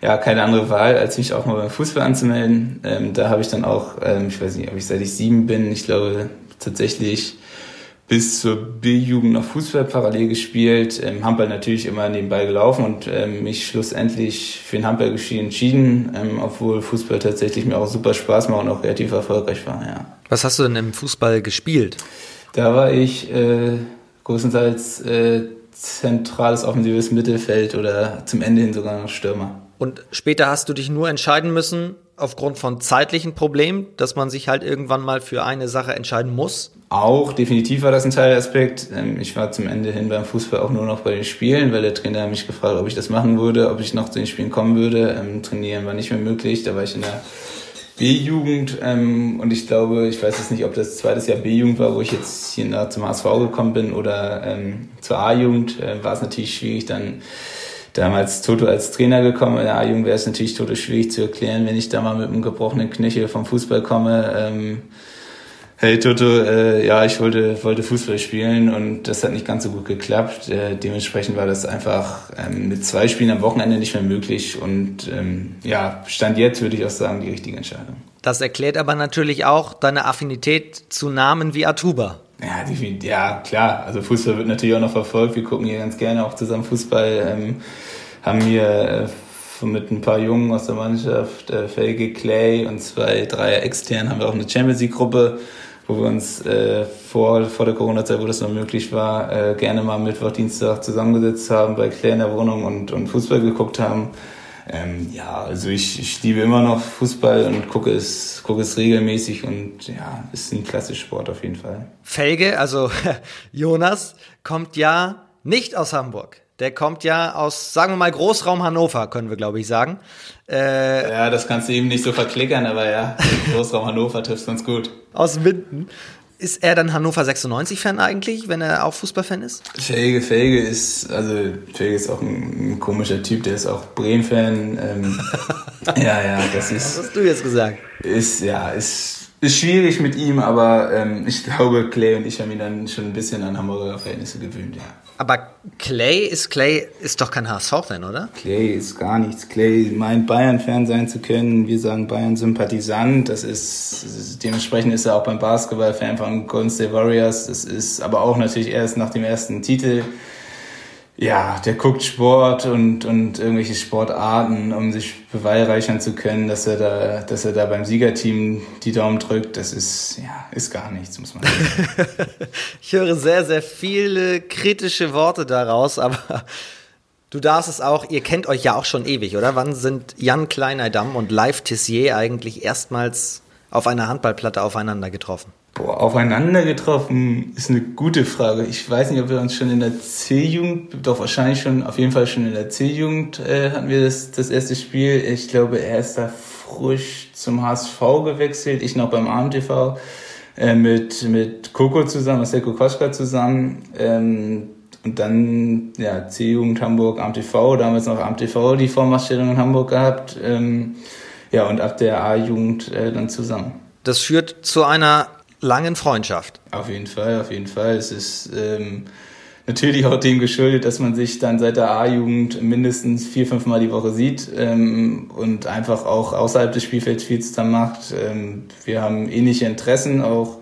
ja keine andere Wahl, als mich auch mal beim Fußball anzumelden. Ähm, da habe ich dann auch, ähm, ich weiß nicht, ob ich seit ich sieben bin, ich glaube tatsächlich bis zur B-Jugend noch Fußball parallel gespielt, ähm, Handball natürlich immer nebenbei gelaufen und ähm, mich schlussendlich für den Handballgeschehen entschieden, ähm, obwohl Fußball tatsächlich mir auch super Spaß macht und auch relativ erfolgreich war, ja. Was hast du denn im Fußball gespielt? Da war ich äh, größtenteils äh, zentrales offensives Mittelfeld oder zum Ende hin sogar noch Stürmer. Und später hast du dich nur entscheiden müssen, aufgrund von zeitlichen Problemen, dass man sich halt irgendwann mal für eine Sache entscheiden muss? Auch, definitiv war das ein Teilaspekt. Ähm, ich war zum Ende hin beim Fußball auch nur noch bei den Spielen, weil der Trainer mich gefragt, ob ich das machen würde, ob ich noch zu den Spielen kommen würde. Ähm, trainieren war nicht mehr möglich, da war ich in der B-Jugend ähm, und ich glaube, ich weiß jetzt nicht, ob das zweites Jahr B-Jugend war, wo ich jetzt hier zum HSV gekommen bin oder zur A-Jugend, äh, war es natürlich schwierig, dann damals Toto als Trainer gekommen. In der A-Jugend wäre es natürlich Toto schwierig zu erklären, wenn ich da mal mit einem gebrochenen Knöchel vom Fußball komme. Hey Toto, äh, ja, ich wollte, wollte Fußball spielen und das hat nicht ganz so gut geklappt. Äh, dementsprechend war das einfach ähm, mit zwei Spielen am Wochenende nicht mehr möglich und ähm, ja, Stand jetzt würde ich auch sagen, die richtige Entscheidung. Das erklärt aber natürlich auch deine Affinität zu Namen wie Atuba. Ja, ja, klar. Also Fußball wird natürlich auch noch verfolgt. Wir gucken hier ganz gerne auch zusammen Fußball. Ähm, haben hier äh, mit ein paar Jungen aus der Mannschaft, äh, Felge Clay und zwei, drei extern, haben wir auch eine Champions League Gruppe, wo wir uns äh, vor, vor der Corona-Zeit, wo das noch möglich war, äh, gerne mal Mittwoch, Dienstag zusammengesetzt haben bei Clay in der Wohnung und, und Fußball geguckt haben. Ähm, ja, also ich, ich liebe immer noch Fußball und gucke es, gucke es regelmäßig und ja, ist ein klassischer Sport auf jeden Fall. Felge, also Jonas, kommt ja nicht aus Hamburg. Der kommt ja aus, sagen wir mal, Großraum Hannover, können wir, glaube ich, sagen. Äh, ja, das kannst du eben nicht so verklickern, aber ja, Großraum Hannover trifft ganz gut. Aus Winden. Ist er dann Hannover 96-Fan eigentlich, wenn er auch Fußballfan ist? Felge, Felge ist, also Felge ist auch ein, ein komischer Typ, der ist auch Bremen-Fan. Ähm, ja, ja, das ist. Was hast du jetzt gesagt? Ist, ja, ist, ist schwierig mit ihm, aber ähm, ich glaube, Clay und ich haben ihn dann schon ein bisschen an Hamburger Verhältnisse gewöhnt, ja. Aber Clay ist Clay ist doch kein HSV-Fan, oder? Clay ist gar nichts. Clay meint Bayern-Fan sein zu können. Wir sagen Bayern-Sympathisant. Das ist dementsprechend ist er auch beim Basketball-Fan von Golden State Warriors. Das ist aber auch natürlich erst nach dem ersten Titel ja, der guckt Sport und, und irgendwelche Sportarten, um sich beweihreichern zu können, dass er da, dass er da beim Siegerteam die Daumen drückt. Das ist, ja, ist gar nichts, muss man sagen. ich höre sehr, sehr viele kritische Worte daraus, aber du darfst es auch, ihr kennt euch ja auch schon ewig, oder? Wann sind Jan Kleineidam und Live Tissier eigentlich erstmals auf einer Handballplatte aufeinander getroffen? Boah, aufeinander getroffen ist eine gute Frage. Ich weiß nicht, ob wir uns schon in der C-Jugend, doch wahrscheinlich schon, auf jeden Fall schon in der C-Jugend äh, hatten wir das, das erste Spiel. Ich glaube, er ist da frisch zum HSV gewechselt, ich noch beim AMTV. äh, mit, mit Coco zusammen, Seko Koschka zusammen. Ähm, und dann ja, C-Jugend Hamburg, AMTV, damals noch AMTV die Vormachtstellung in Hamburg gehabt. Ähm, ja, und ab der A-Jugend äh, dann zusammen. Das führt zu einer langen Freundschaft. Auf jeden Fall, auf jeden Fall. Es ist ähm, natürlich auch dem geschuldet, dass man sich dann seit der A-Jugend mindestens vier, fünf Mal die Woche sieht ähm, und einfach auch außerhalb des Spielfelds viel zusammen macht. Ähm, wir haben ähnliche Interessen, auch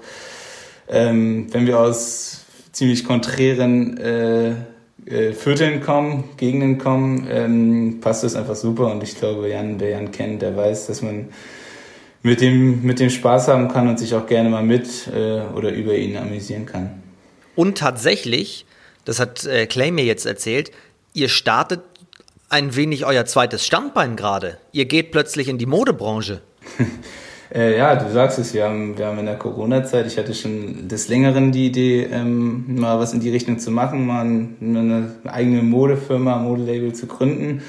ähm, wenn wir aus ziemlich konträren äh, äh, Vierteln kommen, Gegenden kommen, ähm, passt das einfach super. Und ich glaube, Jan, wer Jan kennt, der weiß, dass man mit dem, mit dem Spaß haben kann und sich auch gerne mal mit äh, oder über ihn amüsieren kann. Und tatsächlich, das hat äh, Clay mir jetzt erzählt, ihr startet ein wenig euer zweites Standbein gerade. Ihr geht plötzlich in die Modebranche. Äh, ja, du sagst es, wir haben, wir haben in der Corona-Zeit, ich hatte schon des Längeren die Idee, ähm, mal was in die Richtung zu machen, mal eine eigene Modefirma, Modelabel zu gründen.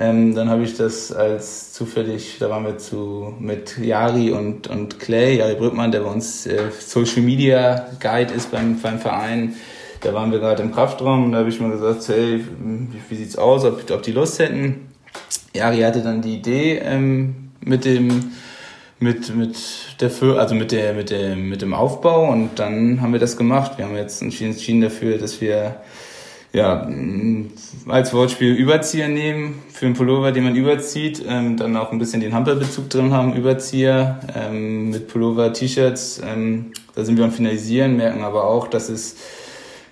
Ähm, dann habe ich das als zufällig, da waren wir zu mit Jari und, und Clay, Jari Brückmann, der bei uns äh, Social Media Guide ist beim, beim Verein. Da waren wir gerade im Kraftraum und da habe ich mal gesagt, hey, wie, wie sieht's aus, ob, ob die Lust hätten. Jari hatte dann die Idee ähm, mit dem mit, mit der also mit der, mit der, mit dem Aufbau und dann haben wir das gemacht. Wir haben jetzt entschieden dafür, dass wir ja, als Wortspiel Überzieher nehmen, für einen Pullover, den man überzieht, ähm, dann auch ein bisschen den Hampelbezug drin haben, Überzieher, ähm, mit Pullover, T-Shirts, ähm, da sind wir am Finalisieren, merken aber auch, dass es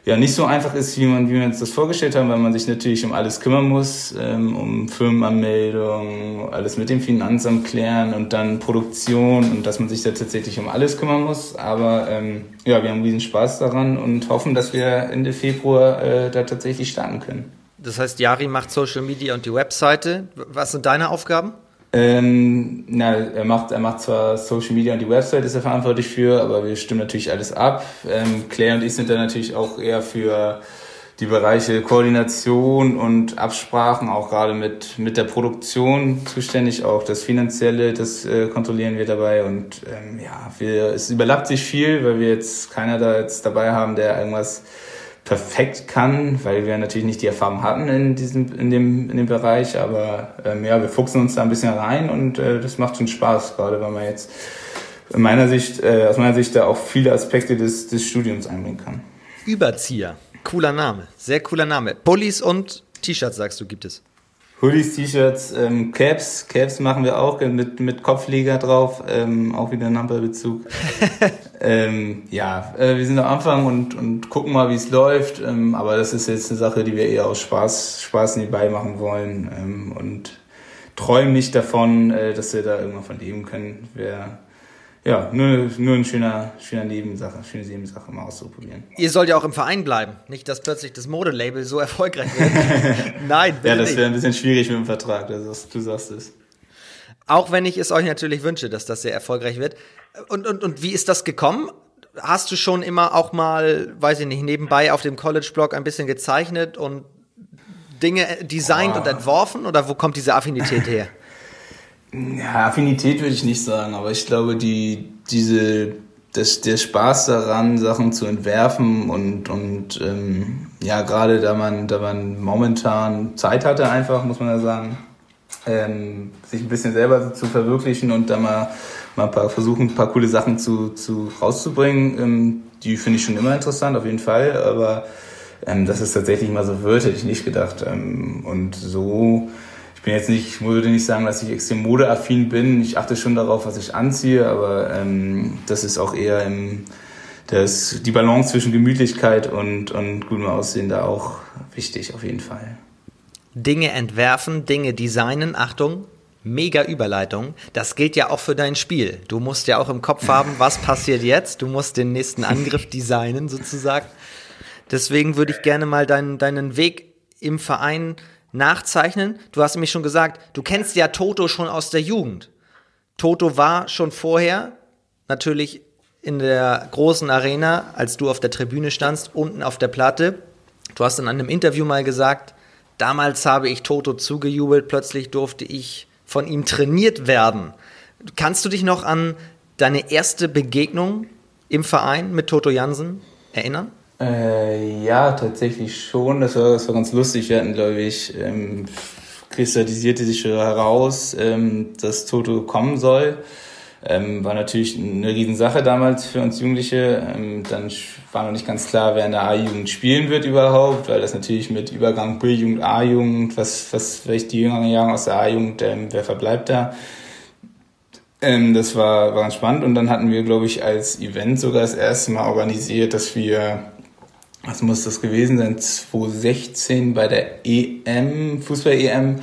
ja nicht so einfach ist, wie man, wie wir uns das vorgestellt haben, weil man sich natürlich um alles kümmern muss, ähm, um Firmenanmeldung, alles mit dem Finanzamt klären und dann Produktion und dass man sich da tatsächlich um alles kümmern muss. Aber ähm, ja, wir haben riesen Spaß daran und hoffen, dass wir Ende Februar äh, da tatsächlich starten können. Das heißt, Jari macht Social Media und die Webseite. Was sind deine Aufgaben? Ähm, na, er macht, er macht zwar Social Media und die Website ist er verantwortlich für, aber wir stimmen natürlich alles ab. Ähm, Claire und ich sind da natürlich auch eher für die Bereiche Koordination und Absprachen, auch gerade mit, mit der Produktion zuständig, auch das Finanzielle, das äh, kontrollieren wir dabei und ähm, ja, wir, es überlappt sich viel, weil wir jetzt keiner da jetzt dabei haben, der irgendwas perfekt kann, weil wir natürlich nicht die Erfahrung hatten in diesem in dem in dem Bereich, aber ähm, ja, wir fuchsen uns da ein bisschen rein und äh, das macht schon Spaß, gerade weil man jetzt in meiner Sicht äh, aus meiner Sicht da auch viele Aspekte des des Studiums einbringen kann. Überzieher, cooler Name, sehr cooler Name. Pullis und T-Shirts sagst du gibt es. Hoodies, T-Shirts, ähm, Caps. Caps machen wir auch mit, mit Kopfleger drauf, ähm, auch wieder ein Hamperbezug. ähm, ja, äh, wir sind am Anfang und, und gucken mal, wie es läuft. Ähm, aber das ist jetzt eine Sache, die wir eher aus Spaß, Spaß nebenbei machen wollen ähm, und träumen nicht davon, äh, dass wir da irgendwann von leben können. Wir ja, nur, nur ein schöner, schöner Nebensache, schöne Nebensache mal auszuprobieren. Ihr sollt ja auch im Verein bleiben, nicht, dass plötzlich das Modelabel so erfolgreich wird. Nein, bitte Ja, das wäre ein bisschen schwierig mit dem Vertrag, also, du sagst es. Auch wenn ich es euch natürlich wünsche, dass das sehr erfolgreich wird. Und, und, und wie ist das gekommen? Hast du schon immer auch mal, weiß ich nicht, nebenbei auf dem College-Blog ein bisschen gezeichnet und Dinge designt oh. und entworfen? Oder wo kommt diese Affinität her? Ja, Affinität würde ich nicht sagen, aber ich glaube, die, diese, das, der Spaß daran, Sachen zu entwerfen und, und ähm, ja, gerade da man, da man momentan Zeit hatte, einfach, muss man ja sagen, ähm, sich ein bisschen selber zu verwirklichen und da mal, mal ein paar, versuchen, ein paar coole Sachen zu, zu rauszubringen, ähm, die finde ich schon immer interessant, auf jeden Fall, aber ähm, dass es tatsächlich mal so wird, hätte ich nicht gedacht. Ähm, und so bin jetzt nicht, ich würde nicht sagen, dass ich extrem modeaffin bin. Ich achte schon darauf, was ich anziehe, aber ähm, das ist auch eher im, das, die Balance zwischen Gemütlichkeit und, und gutem Aussehen da auch wichtig, auf jeden Fall. Dinge entwerfen, Dinge designen, Achtung, mega Überleitung. Das gilt ja auch für dein Spiel. Du musst ja auch im Kopf haben, was passiert jetzt. Du musst den nächsten Angriff designen, sozusagen. Deswegen würde ich gerne mal deinen, deinen Weg im Verein nachzeichnen. Du hast nämlich schon gesagt, du kennst ja Toto schon aus der Jugend. Toto war schon vorher natürlich in der großen Arena, als du auf der Tribüne standst, unten auf der Platte. Du hast in einem Interview mal gesagt, damals habe ich Toto zugejubelt, plötzlich durfte ich von ihm trainiert werden. Kannst du dich noch an deine erste Begegnung im Verein mit Toto Jansen erinnern? Äh, ja, tatsächlich schon. Das war, das war ganz lustig. Wir hatten, glaube ich, ähm, kristallisierte sich heraus, ähm, dass Toto kommen soll. Ähm, war natürlich eine Riesensache damals für uns Jugendliche. Ähm, dann war noch nicht ganz klar, wer in der A-Jugend spielen wird überhaupt, weil das natürlich mit Übergang B-Jugend, A-Jugend, was, was vielleicht die jüngeren Jahre aus der A-Jugend, ähm, wer verbleibt da? Ähm, das war, war ganz spannend und dann hatten wir, glaube ich, als Event sogar das erste Mal organisiert, dass wir, was muss das gewesen sein, 2016 bei der EM, Fußball-EM,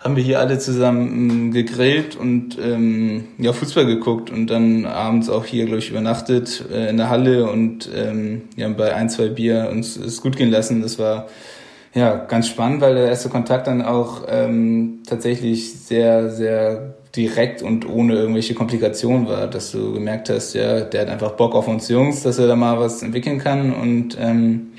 haben wir hier alle zusammen gegrillt und ähm, ja, Fußball geguckt und dann abends auch hier, glaube ich, übernachtet äh, in der Halle und ähm, ja, bei ein, zwei Bier uns es gut gehen lassen. Das war ja ganz spannend, weil der erste Kontakt dann auch ähm, tatsächlich sehr, sehr direkt und ohne irgendwelche Komplikationen war, dass du gemerkt hast, ja, der hat einfach Bock auf uns Jungs, dass er da mal was entwickeln kann und ähm,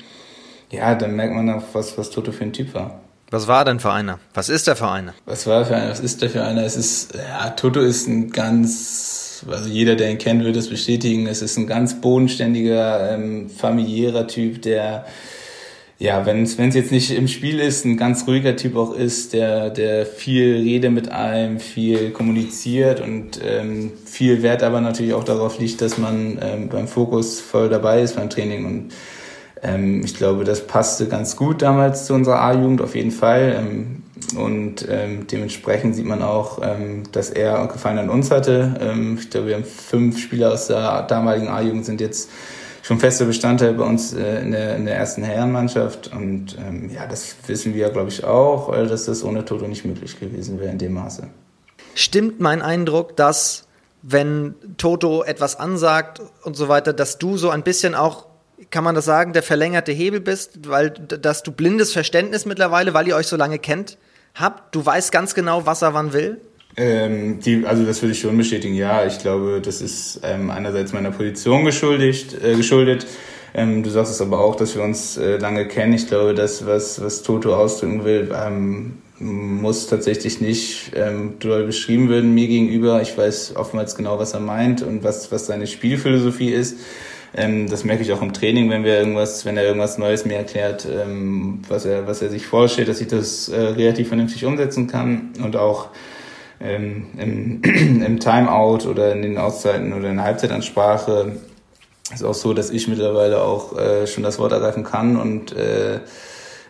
ja, dann merkt man auch, was, was Toto für ein Typ war. Was war denn für einer? Was ist der für einer? Was war für einer? Was ist der für einer? Es ist, ja, Toto ist ein ganz, also jeder, der ihn kennt, wird es bestätigen. Es ist ein ganz bodenständiger, ähm, familiärer Typ, der, ja, wenn es jetzt nicht im Spiel ist, ein ganz ruhiger Typ auch ist, der, der viel Rede mit einem, viel kommuniziert und ähm, viel Wert aber natürlich auch darauf liegt, dass man ähm, beim Fokus voll dabei ist beim Training und ähm, ich glaube, das passte ganz gut damals zu unserer A-Jugend auf jeden Fall. Ähm, und ähm, dementsprechend sieht man auch, ähm, dass er Gefallen an uns hatte. Ähm, ich glaube, wir haben fünf Spieler aus der damaligen A-Jugend sind jetzt schon fester Bestandteil bei uns äh, in, der, in der ersten Herrenmannschaft. Und ähm, ja, das wissen wir, glaube ich, auch, äh, dass das ohne Toto nicht möglich gewesen wäre in dem Maße. Stimmt mein Eindruck, dass wenn Toto etwas ansagt und so weiter, dass du so ein bisschen auch kann man das sagen, der verlängerte Hebel bist, weil dass du blindes Verständnis mittlerweile, weil ihr euch so lange kennt, habt. Du weißt ganz genau, was er wann will. Ähm, die, also das würde ich schon bestätigen. Ja, ich glaube, das ist ähm, einerseits meiner Position geschuldigt. Äh, geschuldet. Ähm, du sagst es aber auch, dass wir uns äh, lange kennen. Ich glaube, das, was, was Toto ausdrücken will, ähm, muss tatsächlich nicht ähm, doll beschrieben werden mir gegenüber. Ich weiß oftmals genau, was er meint und was, was seine Spielphilosophie ist. Ähm, das merke ich auch im Training, wenn wir irgendwas, wenn er irgendwas Neues mir erklärt, ähm, was er, was er sich vorstellt, dass ich das äh, relativ vernünftig umsetzen kann und auch ähm, im, im Timeout oder in den Auszeiten oder in der Halbzeitansprache ist auch so, dass ich mittlerweile auch äh, schon das Wort ergreifen kann und äh,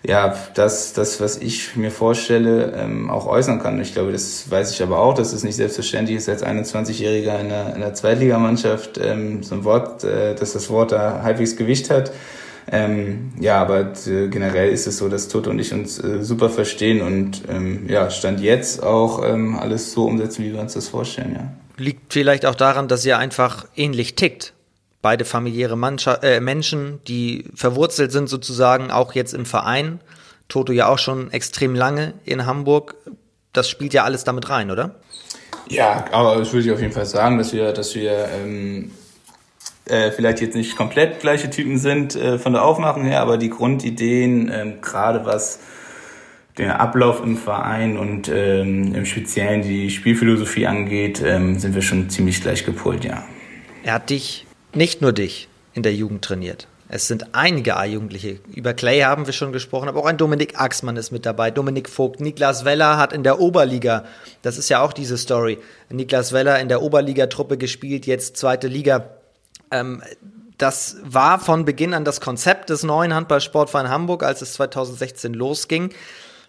ja, das, das, was ich mir vorstelle, ähm, auch äußern kann. Ich glaube, das weiß ich aber auch, dass es nicht selbstverständlich ist, als 21-Jähriger in der, in der Zweitligamannschaft ähm, so ein Wort, äh, dass das Wort da halbwegs Gewicht hat. Ähm, ja, aber äh, generell ist es so, dass Toto und ich uns äh, super verstehen und ähm, ja, Stand jetzt auch ähm, alles so umsetzen, wie wir uns das vorstellen, ja. Liegt vielleicht auch daran, dass ihr einfach ähnlich tickt beide familiäre Mannschaft, äh, Menschen, die verwurzelt sind sozusagen auch jetzt im Verein. Toto ja auch schon extrem lange in Hamburg. Das spielt ja alles damit rein, oder? Ja, aber das würde ich auf jeden Fall sagen, dass wir, dass wir ähm, äh, vielleicht jetzt nicht komplett gleiche Typen sind äh, von der Aufmachung her, aber die Grundideen, ähm, gerade was den Ablauf im Verein und ähm, im Speziellen die Spielphilosophie angeht, ähm, sind wir schon ziemlich gleich gepolt, ja. Er hat dich nicht nur dich in der Jugend trainiert. Es sind einige A-Jugendliche. Über Clay haben wir schon gesprochen, aber auch ein Dominik Axmann ist mit dabei, Dominik Vogt. Niklas Weller hat in der Oberliga, das ist ja auch diese Story, Niklas Weller in der Oberligatruppe gespielt, jetzt zweite Liga. Ähm, das war von Beginn an das Konzept des neuen Handballsportvereins Hamburg, als es 2016 losging.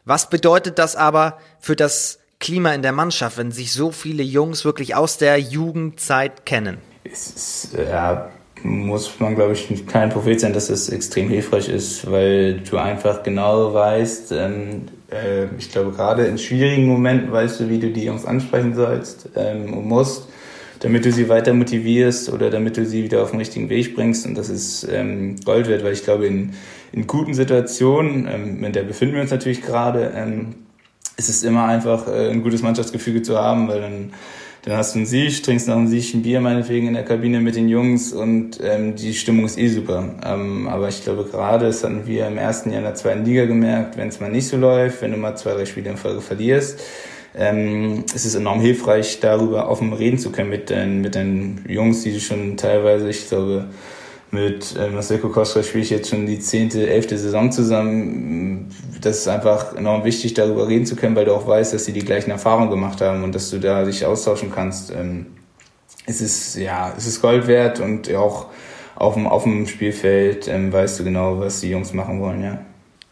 Was bedeutet das aber für das Klima in der Mannschaft, wenn sich so viele Jungs wirklich aus der Jugendzeit kennen? es ist, ja, muss man, glaube ich, kein Prophet sein, dass es extrem hilfreich ist, weil du einfach genau weißt, ähm, äh, ich glaube, gerade in schwierigen Momenten weißt du, wie du die Jungs ansprechen sollst ähm, und musst, damit du sie weiter motivierst oder damit du sie wieder auf den richtigen Weg bringst. Und das ist ähm, Gold wert, weil ich glaube, in, in guten Situationen, ähm, in der befinden wir uns natürlich gerade, ähm, ist es immer einfach, äh, ein gutes Mannschaftsgefüge zu haben, weil dann dann hast du einen Sieg, trinkst noch einen Sieg, ein Bier meinetwegen in der Kabine mit den Jungs und ähm, die Stimmung ist eh super. Ähm, aber ich glaube gerade, das hatten wir im ersten Jahr in der zweiten Liga gemerkt, wenn es mal nicht so läuft, wenn du mal zwei, drei Spiele in Folge verlierst, ähm, es ist enorm hilfreich, darüber offen reden zu können mit den, mit den Jungs, die schon teilweise, ich glaube, mit äh, Marcel Kokoschka spiele ich jetzt schon die zehnte, elfte Saison zusammen. Das ist einfach enorm wichtig, darüber reden zu können, weil du auch weißt, dass sie die gleichen Erfahrungen gemacht haben und dass du da dich austauschen kannst. Ähm, es ist, ja, es ist Gold wert und auch auf dem, auf dem Spielfeld ähm, weißt du genau, was die Jungs machen wollen, ja.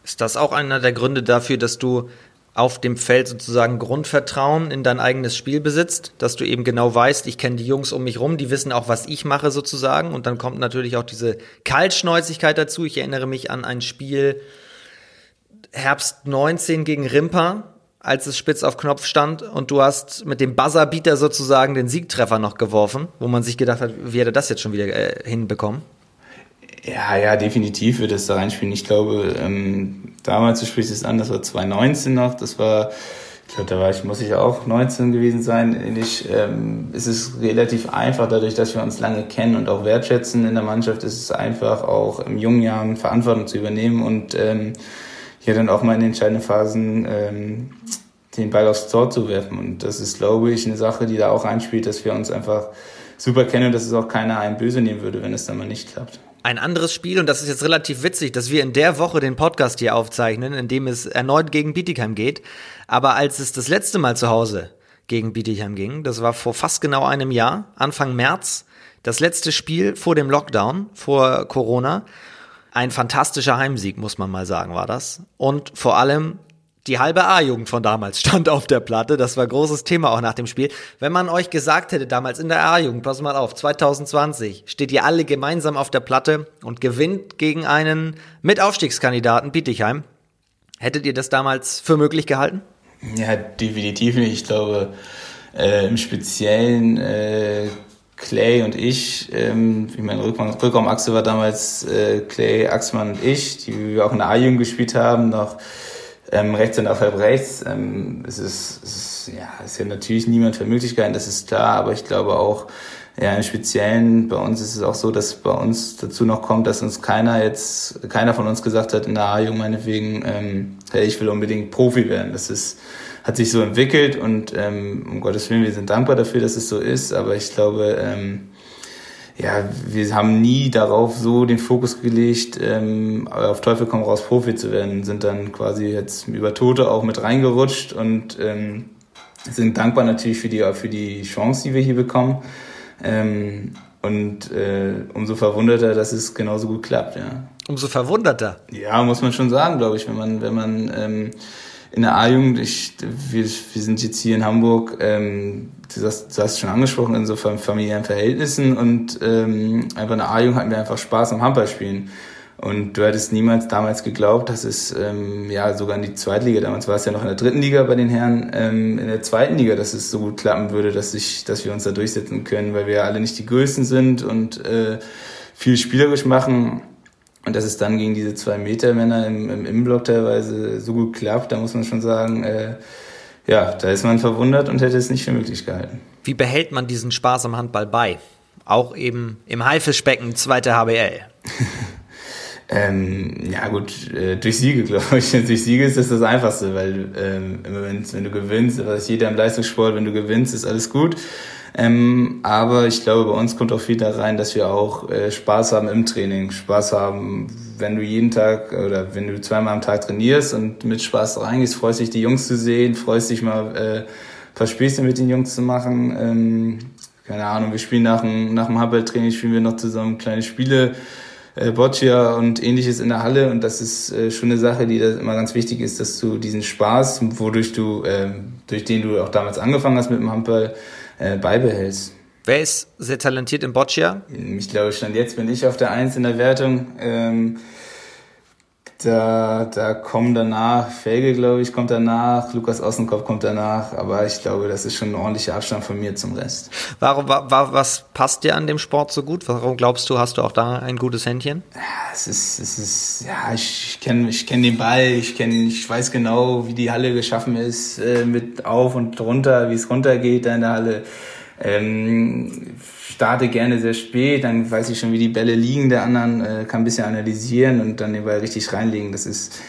Ist das auch einer der Gründe dafür, dass du auf dem Feld sozusagen Grundvertrauen in dein eigenes Spiel besitzt, dass du eben genau weißt, ich kenne die Jungs um mich rum, die wissen auch, was ich mache sozusagen und dann kommt natürlich auch diese Kaltschnäuzigkeit dazu. Ich erinnere mich an ein Spiel Herbst 19 gegen Rimper, als es spitz auf Knopf stand und du hast mit dem Buzzerbeater sozusagen den Siegtreffer noch geworfen, wo man sich gedacht hat, wie hätte das jetzt schon wieder äh, hinbekommen? Ja, ja, definitiv wird es da reinspielen. Ich glaube, ähm, damals, du sprichst es an, das war 2019 noch, das war, ich glaube, da war ich, muss ich auch 19 gewesen sein. Ähnlich, ähm, es ist relativ einfach, dadurch, dass wir uns lange kennen und auch wertschätzen in der Mannschaft, ist es einfach auch im jungen Jahren Verantwortung zu übernehmen und ähm, hier dann auch mal in den entscheidenden Phasen ähm, den Ball aufs Tor zu werfen. Und das ist, glaube ich, eine Sache, die da auch einspielt, dass wir uns einfach super kennen und dass es auch keiner einen böse nehmen würde, wenn es dann mal nicht klappt ein anderes Spiel, und das ist jetzt relativ witzig, dass wir in der Woche den Podcast hier aufzeichnen, in dem es erneut gegen Bietigheim geht. Aber als es das letzte Mal zu Hause gegen Bietigheim ging, das war vor fast genau einem Jahr, Anfang März, das letzte Spiel vor dem Lockdown, vor Corona. Ein fantastischer Heimsieg, muss man mal sagen, war das. Und vor allem die halbe A-Jugend von damals stand auf der Platte. Das war großes Thema auch nach dem Spiel. Wenn man euch gesagt hätte, damals in der A-Jugend, pass mal auf, 2020, steht ihr alle gemeinsam auf der Platte und gewinnt gegen einen Mitaufstiegskandidaten Bietigheim. Hättet ihr das damals für möglich gehalten? Ja, definitiv nicht. Ich glaube, äh, im Speziellen äh, Clay und ich, ähm, ich meine, Rückraum, Rückraumachse war damals äh, Clay, Axmann und ich, die wir auch in der A-Jugend gespielt haben, noch ähm, rechts und auf halb rechts. Ähm, es, ist, es ist, ja, es ist ja natürlich niemand für Möglichkeiten, das ist klar, aber ich glaube auch, ja, im Speziellen bei uns ist es auch so, dass bei uns dazu noch kommt, dass uns keiner jetzt, keiner von uns gesagt hat der A-Jugend meinetwegen, ähm, hey, ich will unbedingt Profi werden. Das ist, hat sich so entwickelt und ähm, um Gottes Willen, wir sind dankbar dafür, dass es so ist, aber ich glaube, ähm, ja, wir haben nie darauf so den Fokus gelegt, ähm, auf Teufel komm raus Profi zu werden, sind dann quasi jetzt über Tote auch mit reingerutscht und ähm, sind dankbar natürlich für die, für die Chance, die wir hier bekommen. Ähm, und äh, umso verwunderter, dass es genauso gut klappt, ja. Umso verwunderter. Ja, muss man schon sagen, glaube ich, wenn man, wenn man ähm, in der A-Jugend, wir, wir sind jetzt hier in Hamburg, ähm, du, hast, du hast schon angesprochen, in so familiären Verhältnissen und ähm, einfach in der A-Jugend hatten wir einfach Spaß am Handballspielen. Und du hättest niemals damals geglaubt, dass es ähm, ja sogar in die Zweitliga, damals war es ja noch in der dritten Liga bei den Herren, ähm, in der zweiten Liga, dass es so gut klappen würde, dass, ich, dass wir uns da durchsetzen können, weil wir ja alle nicht die Größten sind und äh, viel spielerisch machen. Und dass es dann gegen diese zwei Meter Männer im, im Innenblock teilweise so gut klappt, da muss man schon sagen, äh, ja, da ist man verwundert und hätte es nicht für möglich gehalten. Wie behält man diesen Spaß am Handball bei? Auch eben im Haifischbecken, zweite HBL. ähm, ja gut, äh, durch Siege, glaube ich. durch Siege ist das das Einfachste, weil ähm, immer wenn, wenn du gewinnst, was jeder im Leistungssport, wenn du gewinnst, ist alles gut. Ähm, aber ich glaube, bei uns kommt auch viel da rein, dass wir auch äh, Spaß haben im Training. Spaß haben, wenn du jeden Tag oder wenn du zweimal am Tag trainierst und mit Spaß reingehst, freust dich, die Jungs zu sehen, freust dich mal äh, ein paar Späße mit den Jungs zu machen. Ähm, keine Ahnung, wir spielen nach dem, nach dem Handballtraining, spielen wir noch zusammen kleine Spiele, äh, Boccia und ähnliches in der Halle und das ist äh, schon eine Sache, die da immer ganz wichtig ist, dass du diesen Spaß, wodurch du, äh, durch den du auch damals angefangen hast mit dem Handball, äh, beibehältst. Wer ist sehr talentiert im Boccia? Ich glaube, stand jetzt bin ich auf der Eins in der Wertung. Ähm, da, da kommen danach, Felge, glaube ich, kommt danach, Lukas Ossenkopf kommt danach, aber ich glaube, das ist schon ein ordentlicher Abstand von mir zum Rest. Warum, wa, was passt dir an dem Sport so gut? Warum glaubst du, hast du auch da ein gutes Händchen? Ja, es ist, es ist, ja, ich kenne ich kenn den Ball, ich kenne, ich weiß genau, wie die Halle geschaffen ist, äh, mit auf und runter, wie es runtergeht da in der Halle. Ähm, starte gerne sehr spät, dann weiß ich schon, wie die Bälle liegen der anderen, äh, kann ein bisschen analysieren und dann den Ball richtig reinlegen. Das ist,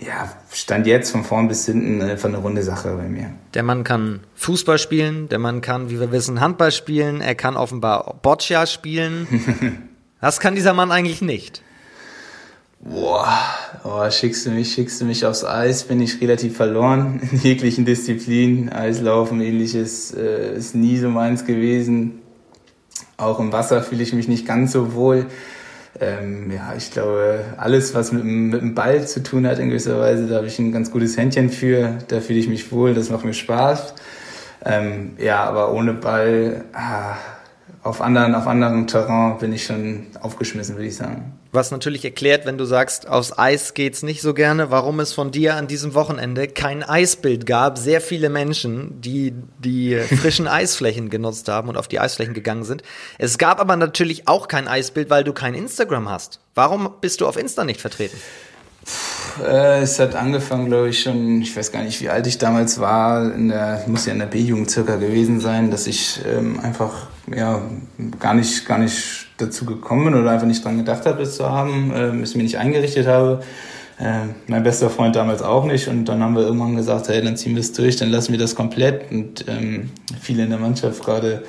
ja, stand jetzt von vorn bis hinten einfach eine runde Sache bei mir. Der Mann kann Fußball spielen, der Mann kann, wie wir wissen, Handball spielen, er kann offenbar Boccia spielen. Was kann dieser Mann eigentlich nicht? Boah, oh, schickst du mich, schickst du mich aufs Eis, bin ich relativ verloren in jeglichen Disziplinen. Eislaufen, ähnliches äh, ist nie so meins gewesen. Auch im Wasser fühle ich mich nicht ganz so wohl. Ähm, ja, ich glaube, alles, was mit, mit dem Ball zu tun hat in gewisser Weise, da habe ich ein ganz gutes Händchen für. Da fühle ich mich wohl, das macht mir Spaß. Ähm, ja, aber ohne Ball, ah, auf anderen, auf anderem Terrain bin ich schon aufgeschmissen, würde ich sagen. Was natürlich erklärt, wenn du sagst, aus Eis geht's nicht so gerne, warum es von dir an diesem Wochenende kein Eisbild gab. Sehr viele Menschen, die die frischen Eisflächen genutzt haben und auf die Eisflächen gegangen sind. Es gab aber natürlich auch kein Eisbild, weil du kein Instagram hast. Warum bist du auf Insta nicht vertreten? Äh, es hat angefangen, glaube ich, schon, ich weiß gar nicht, wie alt ich damals war, in der, muss ja in der B-Jugend circa gewesen sein, dass ich ähm, einfach ja, gar nicht, gar nicht dazu gekommen bin oder einfach nicht dran gedacht habe, es zu haben, äh, es mir nicht eingerichtet habe. Äh, mein bester Freund damals auch nicht und dann haben wir irgendwann gesagt, hey, dann ziehen wir es durch, dann lassen wir das komplett und ähm, viele in der Mannschaft gerade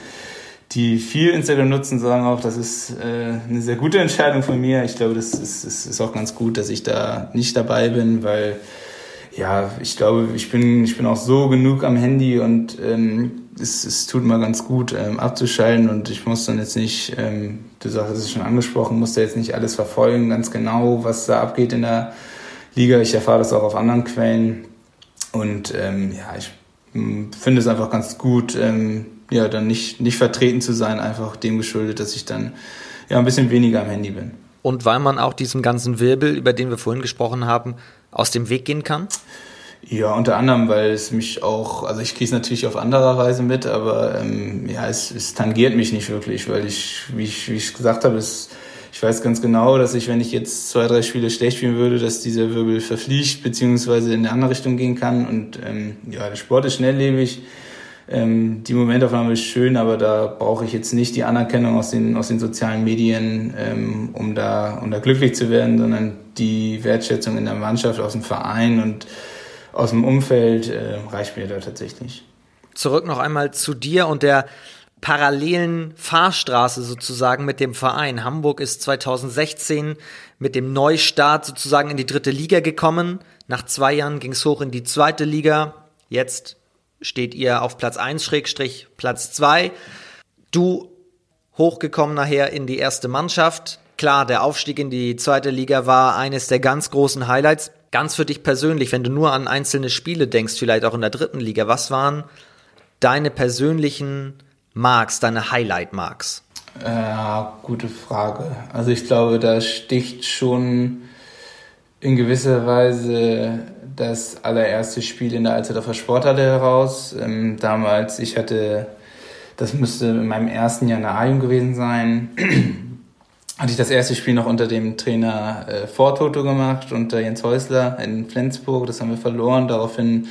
die viel Instagram nutzen, sagen auch, das ist äh, eine sehr gute Entscheidung von mir. Ich glaube, das ist, ist, ist auch ganz gut, dass ich da nicht dabei bin, weil ja, ich glaube, ich bin, ich bin auch so genug am Handy und ähm, es, es tut mal ganz gut ähm, abzuschalten und ich muss dann jetzt nicht, ähm, du sagst es schon angesprochen, muss da jetzt nicht alles verfolgen, ganz genau, was da abgeht in der Liga. Ich erfahre das auch auf anderen Quellen und ähm, ja, ich finde es einfach ganz gut, ähm, ja, dann nicht, nicht vertreten zu sein, einfach dem geschuldet, dass ich dann ja ein bisschen weniger am Handy bin. Und weil man auch diesem ganzen Wirbel, über den wir vorhin gesprochen haben, aus dem Weg gehen kann? Ja, unter anderem, weil es mich auch, also ich kriege es natürlich auf anderer Weise mit, aber ähm, ja, es, es tangiert mich nicht wirklich, weil ich, wie ich, wie ich gesagt habe, es, ich weiß ganz genau, dass ich, wenn ich jetzt zwei, drei Spiele schlecht spielen würde, dass dieser Wirbel verfliegt, beziehungsweise in eine andere Richtung gehen kann. Und ähm, ja, der Sport ist schnelllebig. Ähm, die Momentaufnahme ist schön, aber da brauche ich jetzt nicht die Anerkennung aus den, aus den sozialen Medien, ähm, um, da, um da glücklich zu werden, sondern die Wertschätzung in der Mannschaft, aus dem Verein und aus dem Umfeld äh, reicht mir da tatsächlich. Zurück noch einmal zu dir und der parallelen Fahrstraße sozusagen mit dem Verein. Hamburg ist 2016 mit dem Neustart sozusagen in die dritte Liga gekommen. Nach zwei Jahren ging es hoch in die zweite Liga. Jetzt steht ihr auf Platz 1 Schrägstrich Platz 2. Du hochgekommen nachher in die erste Mannschaft. Klar, der Aufstieg in die zweite Liga war eines der ganz großen Highlights. Ganz für dich persönlich, wenn du nur an einzelne Spiele denkst, vielleicht auch in der dritten Liga, was waren deine persönlichen Marks, deine Highlight-Marks? Ja, gute Frage. Also ich glaube, da sticht schon in gewisser Weise das allererste Spiel in der Alsterdorfer Sporthalle heraus. Ähm, damals, ich hatte, das müsste in meinem ersten Jahr in der A-Jugend gewesen sein, hatte ich das erste Spiel noch unter dem Trainer äh, Vortoto gemacht, unter Jens Häusler in Flensburg. Das haben wir verloren. Daraufhin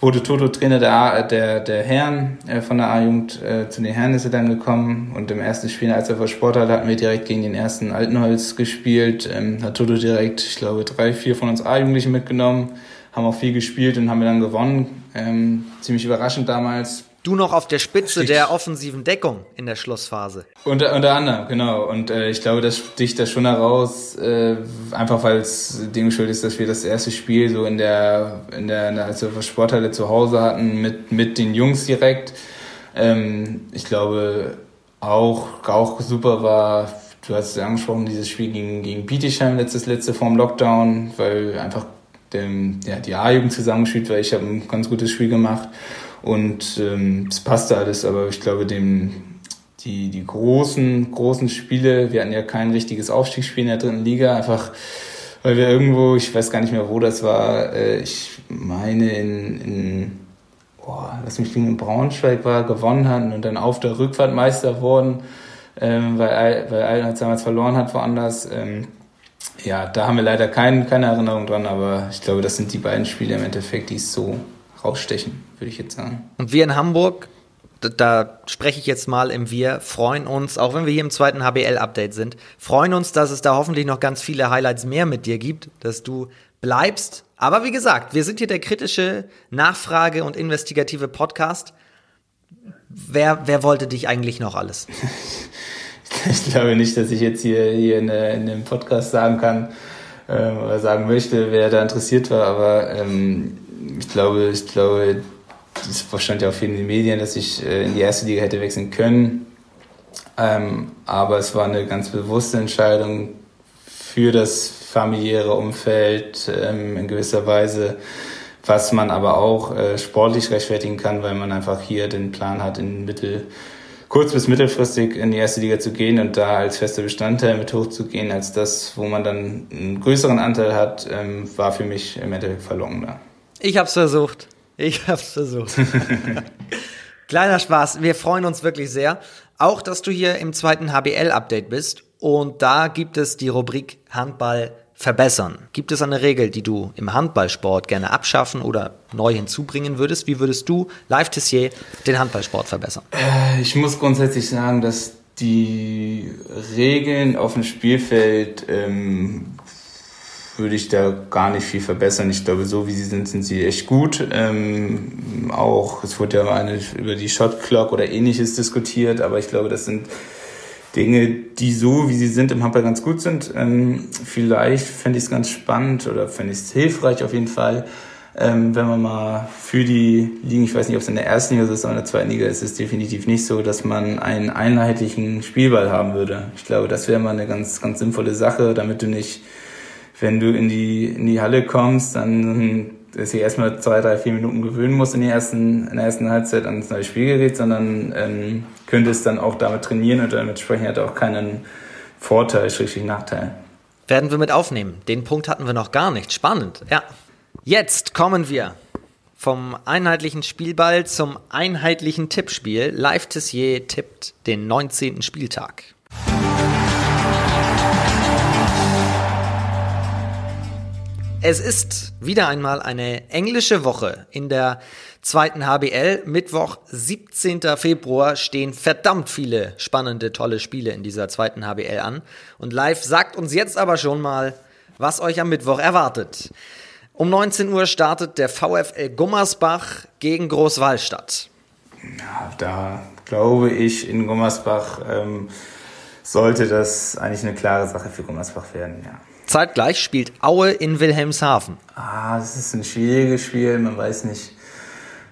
wurde Toto Trainer der, der, der Herren äh, von der A-Jugend. Äh, zu den Herren ist er dann gekommen. Und im ersten Spiel als er vor Sporthalle hatten wir direkt gegen den ersten Altenholz gespielt. Ähm, hat Toto direkt, ich glaube, drei, vier von uns A-Jugendlichen mitgenommen haben auch viel gespielt und haben wir dann gewonnen. Ähm, ziemlich überraschend damals. Du noch auf der Spitze Richtig. der offensiven Deckung in der Schlussphase. Unter, unter anderem, genau. Und äh, ich glaube, das sticht da schon heraus, äh, einfach weil es dem geschuldet ist, dass wir das erste Spiel so in der, in der, in der also Sporthalle zu Hause hatten, mit, mit den Jungs direkt. Ähm, ich glaube, auch, auch super war, du hast es angesprochen, dieses Spiel gegen, gegen Bietigheim, letztes, letzte vorm Lockdown, weil einfach dem, ja, die A-Jugend zusammengespielt, weil ich habe ein ganz gutes Spiel gemacht und ähm, es passte alles, aber ich glaube, dem, die, die großen, großen Spiele, wir hatten ja kein richtiges Aufstiegsspiel in der dritten Liga, einfach weil wir irgendwo, ich weiß gar nicht mehr, wo das war, äh, ich meine in, in boah, lass mich in Braunschweig war, gewonnen hatten und dann auf der Rückfahrt Meister wurden, ähm, weil, weil damals verloren hat woanders. Ähm, ja, da haben wir leider kein, keine Erinnerung dran, aber ich glaube, das sind die beiden Spiele im Endeffekt, die es so rausstechen, würde ich jetzt sagen. Und wir in Hamburg, da, da spreche ich jetzt mal im Wir, freuen uns, auch wenn wir hier im zweiten HBL-Update sind, freuen uns, dass es da hoffentlich noch ganz viele Highlights mehr mit dir gibt, dass du bleibst, Aber wie gesagt, wir sind hier der kritische Nachfrage- und investigative Podcast. Wer, wer wollte dich eigentlich noch alles? Ich glaube nicht, dass ich jetzt hier, hier in, in dem Podcast sagen kann ähm, oder sagen möchte, wer da interessiert war, aber ähm, ich glaube, ich glaube, es stand ja auch viel in den Medien, dass ich äh, in die erste Liga hätte wechseln können. Ähm, aber es war eine ganz bewusste Entscheidung für das familiäre Umfeld ähm, in gewisser Weise, was man aber auch äh, sportlich rechtfertigen kann, weil man einfach hier den Plan hat, in mittel kurz- bis mittelfristig in die erste Liga zu gehen und da als fester Bestandteil mit hochzugehen, als das, wo man dann einen größeren Anteil hat, ähm, war für mich im Endeffekt verlockender. Ich hab's versucht. Ich hab's versucht. Kleiner Spaß. Wir freuen uns wirklich sehr. Auch, dass du hier im zweiten HBL-Update bist. Und da gibt es die Rubrik Handball verbessern. Gibt es eine Regel, die du im Handballsport gerne abschaffen oder neu hinzubringen würdest? Wie würdest du, Live Tissier, den Handballsport verbessern? Äh, ich muss grundsätzlich sagen, dass die Regeln auf dem Spielfeld ähm, würde ich da gar nicht viel verbessern. Ich glaube, so wie sie sind, sind sie echt gut. Ähm, auch, es wurde ja eine, über die Shot Clock oder ähnliches diskutiert, aber ich glaube, das sind Dinge, die so, wie sie sind, im Handball ganz gut sind. Ähm, vielleicht fände ich es ganz spannend oder fände ich es hilfreich auf jeden Fall, ähm, wenn man mal für die Ligen, ich weiß nicht, ob es in der ersten Liga ist, aber in der zweiten Liga ist es definitiv nicht so, dass man einen einheitlichen Spielball haben würde. Ich glaube, das wäre mal eine ganz, ganz sinnvolle Sache, damit du nicht, wenn du in die, in die Halle kommst, dann dass ich erstmal zwei, drei, vier Minuten gewöhnen muss in, die ersten, in der ersten Halbzeit ans neue Spielgerät, sondern ähm, könnte es dann auch damit trainieren und damit sprechen hat auch keinen Vorteil, schrägstrich Nachteil. Werden wir mit aufnehmen. Den Punkt hatten wir noch gar nicht. Spannend, ja. Jetzt kommen wir vom einheitlichen Spielball zum einheitlichen Tippspiel. Live Tissier tippt den 19. Spieltag. Es ist wieder einmal eine englische Woche in der zweiten HBL. Mittwoch, 17. Februar stehen verdammt viele spannende, tolle Spiele in dieser zweiten HBL an. Und live sagt uns jetzt aber schon mal, was euch am Mittwoch erwartet. Um 19 Uhr startet der VfL Gummersbach gegen Großwallstadt. Ja, da glaube ich, in Gummersbach ähm, sollte das eigentlich eine klare Sache für Gummersbach werden, ja. Zeitgleich spielt Aue in Wilhelmshaven. Ah, das ist ein schwieriges Spiel. Man weiß nicht,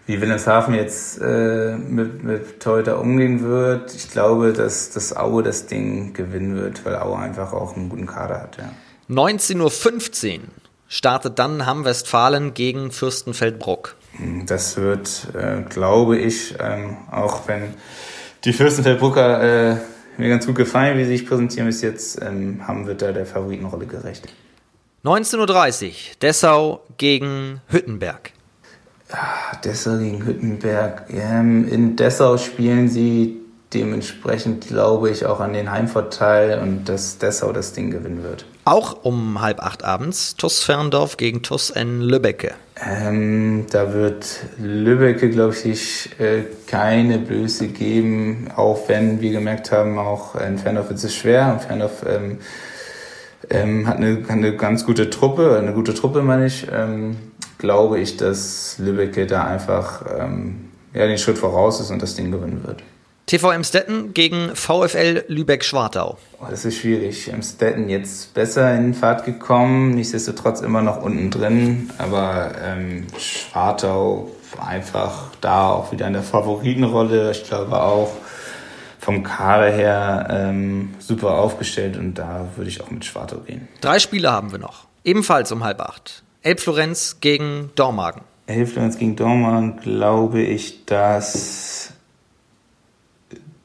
wie Wilhelmshaven jetzt äh, mit, mit Torhüter umgehen wird. Ich glaube, dass, dass Aue das Ding gewinnen wird, weil Aue einfach auch einen guten Kader hat. Ja. 19.15 Uhr startet dann Hamm-Westfalen gegen Fürstenfeldbruck. Das wird, äh, glaube ich, ähm, auch wenn die Fürstenfeldbrucker äh, mir ganz gut gefallen, wie sie sich präsentieren bis jetzt. Ähm, haben wird da der Favoritenrolle gerecht. 19.30 Uhr, Dessau gegen Hüttenberg. Ja, Dessau gegen Hüttenberg. Ähm, in Dessau spielen sie dementsprechend, glaube ich, auch an den Heimvorteil und dass Dessau das Ding gewinnen wird. Auch um halb acht abends, TuS Ferndorf gegen TuS N Lübbecke. Ähm, da wird Lübbecke, glaube ich, äh, keine Blöße geben, auch wenn wir gemerkt haben, auch in Ferndorf ist es schwer. Und Ferndorf ähm, ähm, hat, eine, eine ganz gute Truppe, eine gute Truppe meine ich. Ähm, glaube ich, dass Lübbecke da einfach ähm, ja, den Schritt voraus ist und das Ding gewinnen wird. TV Emstetten gegen VfL Lübeck-Schwartau. Oh, das ist schwierig. Emstetten jetzt besser in Fahrt gekommen, nichtsdestotrotz immer noch unten drin, aber ähm, Schwartau einfach da auch wieder in der Favoritenrolle. Ich glaube auch vom Kader her ähm, super aufgestellt und da würde ich auch mit Schwartau gehen. Drei Spiele haben wir noch, ebenfalls um halb acht. Elbflorenz gegen Dormagen. Elbflorenz gegen Dormagen glaube ich, dass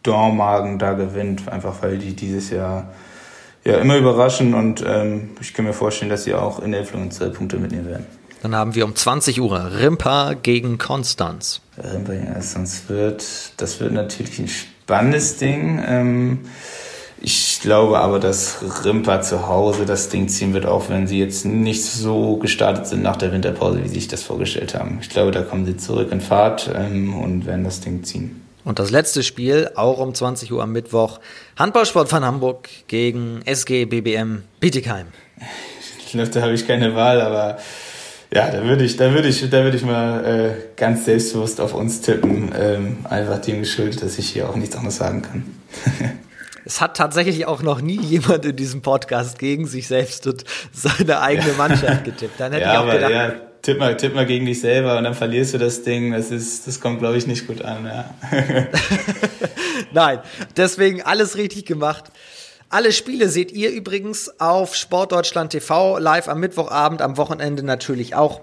Dormagen da gewinnt, einfach weil die dieses Jahr ja immer überraschen und ähm, ich kann mir vorstellen, dass sie auch in der Influenz Punkte mitnehmen werden. Dann haben wir um 20 Uhr Rimpa gegen Konstanz. Rimpa gegen Konstanz wird, das wird natürlich ein spannendes Ding. Ähm, ich glaube aber, dass Rimpa zu Hause das Ding ziehen wird, auch wenn sie jetzt nicht so gestartet sind nach der Winterpause, wie sie sich das vorgestellt haben. Ich glaube, da kommen sie zurück in Fahrt ähm, und werden das Ding ziehen. Und das letzte Spiel, auch um 20 Uhr am Mittwoch, Handballsport von Hamburg gegen SG BBM Bietigheim. Ich glaube, da habe ich keine Wahl, aber Ja, da würde ich, da würde ich, da würde ich mal äh, ganz selbstbewusst auf uns tippen. Ähm, einfach dem geschuldet, dass ich hier auch nichts anderes sagen kann. Es hat tatsächlich auch noch nie jemand in diesem Podcast gegen sich selbst und seine eigene Mannschaft getippt. Dann hätte ja, ich auch gedacht, ja, tipp mal, tipp mal gegen dich selber und dann verlierst du das Ding. Das ist, das kommt, glaube ich, nicht gut an. Ja. Nein, deswegen alles richtig gemacht. Alle Spiele seht ihr übrigens auf Sportdeutschland TV live am Mittwochabend, am Wochenende natürlich auch.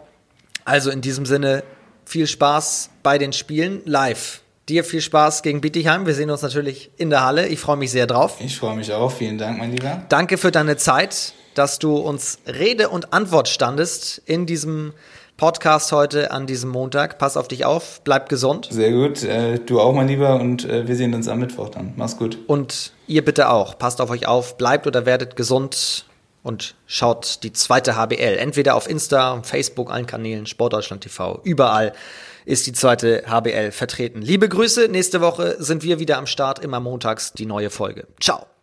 Also in diesem Sinne viel Spaß bei den Spielen live. Dir viel Spaß gegen Bietigheim. Wir sehen uns natürlich in der Halle. Ich freue mich sehr drauf. Ich freue mich auch. Vielen Dank, mein Lieber. Danke für deine Zeit, dass du uns Rede und Antwort standest in diesem Podcast heute an diesem Montag. Pass auf dich auf, bleib gesund. Sehr gut. Äh, du auch, mein Lieber, und äh, wir sehen uns am Mittwoch dann. Mach's gut. Und ihr bitte auch. Passt auf euch auf, bleibt oder werdet gesund und schaut die zweite HBL. Entweder auf Insta, Facebook, allen Kanälen, Sportdeutschland TV, überall ist die zweite HBL vertreten. Liebe Grüße, nächste Woche sind wir wieder am Start, immer montags die neue Folge. Ciao.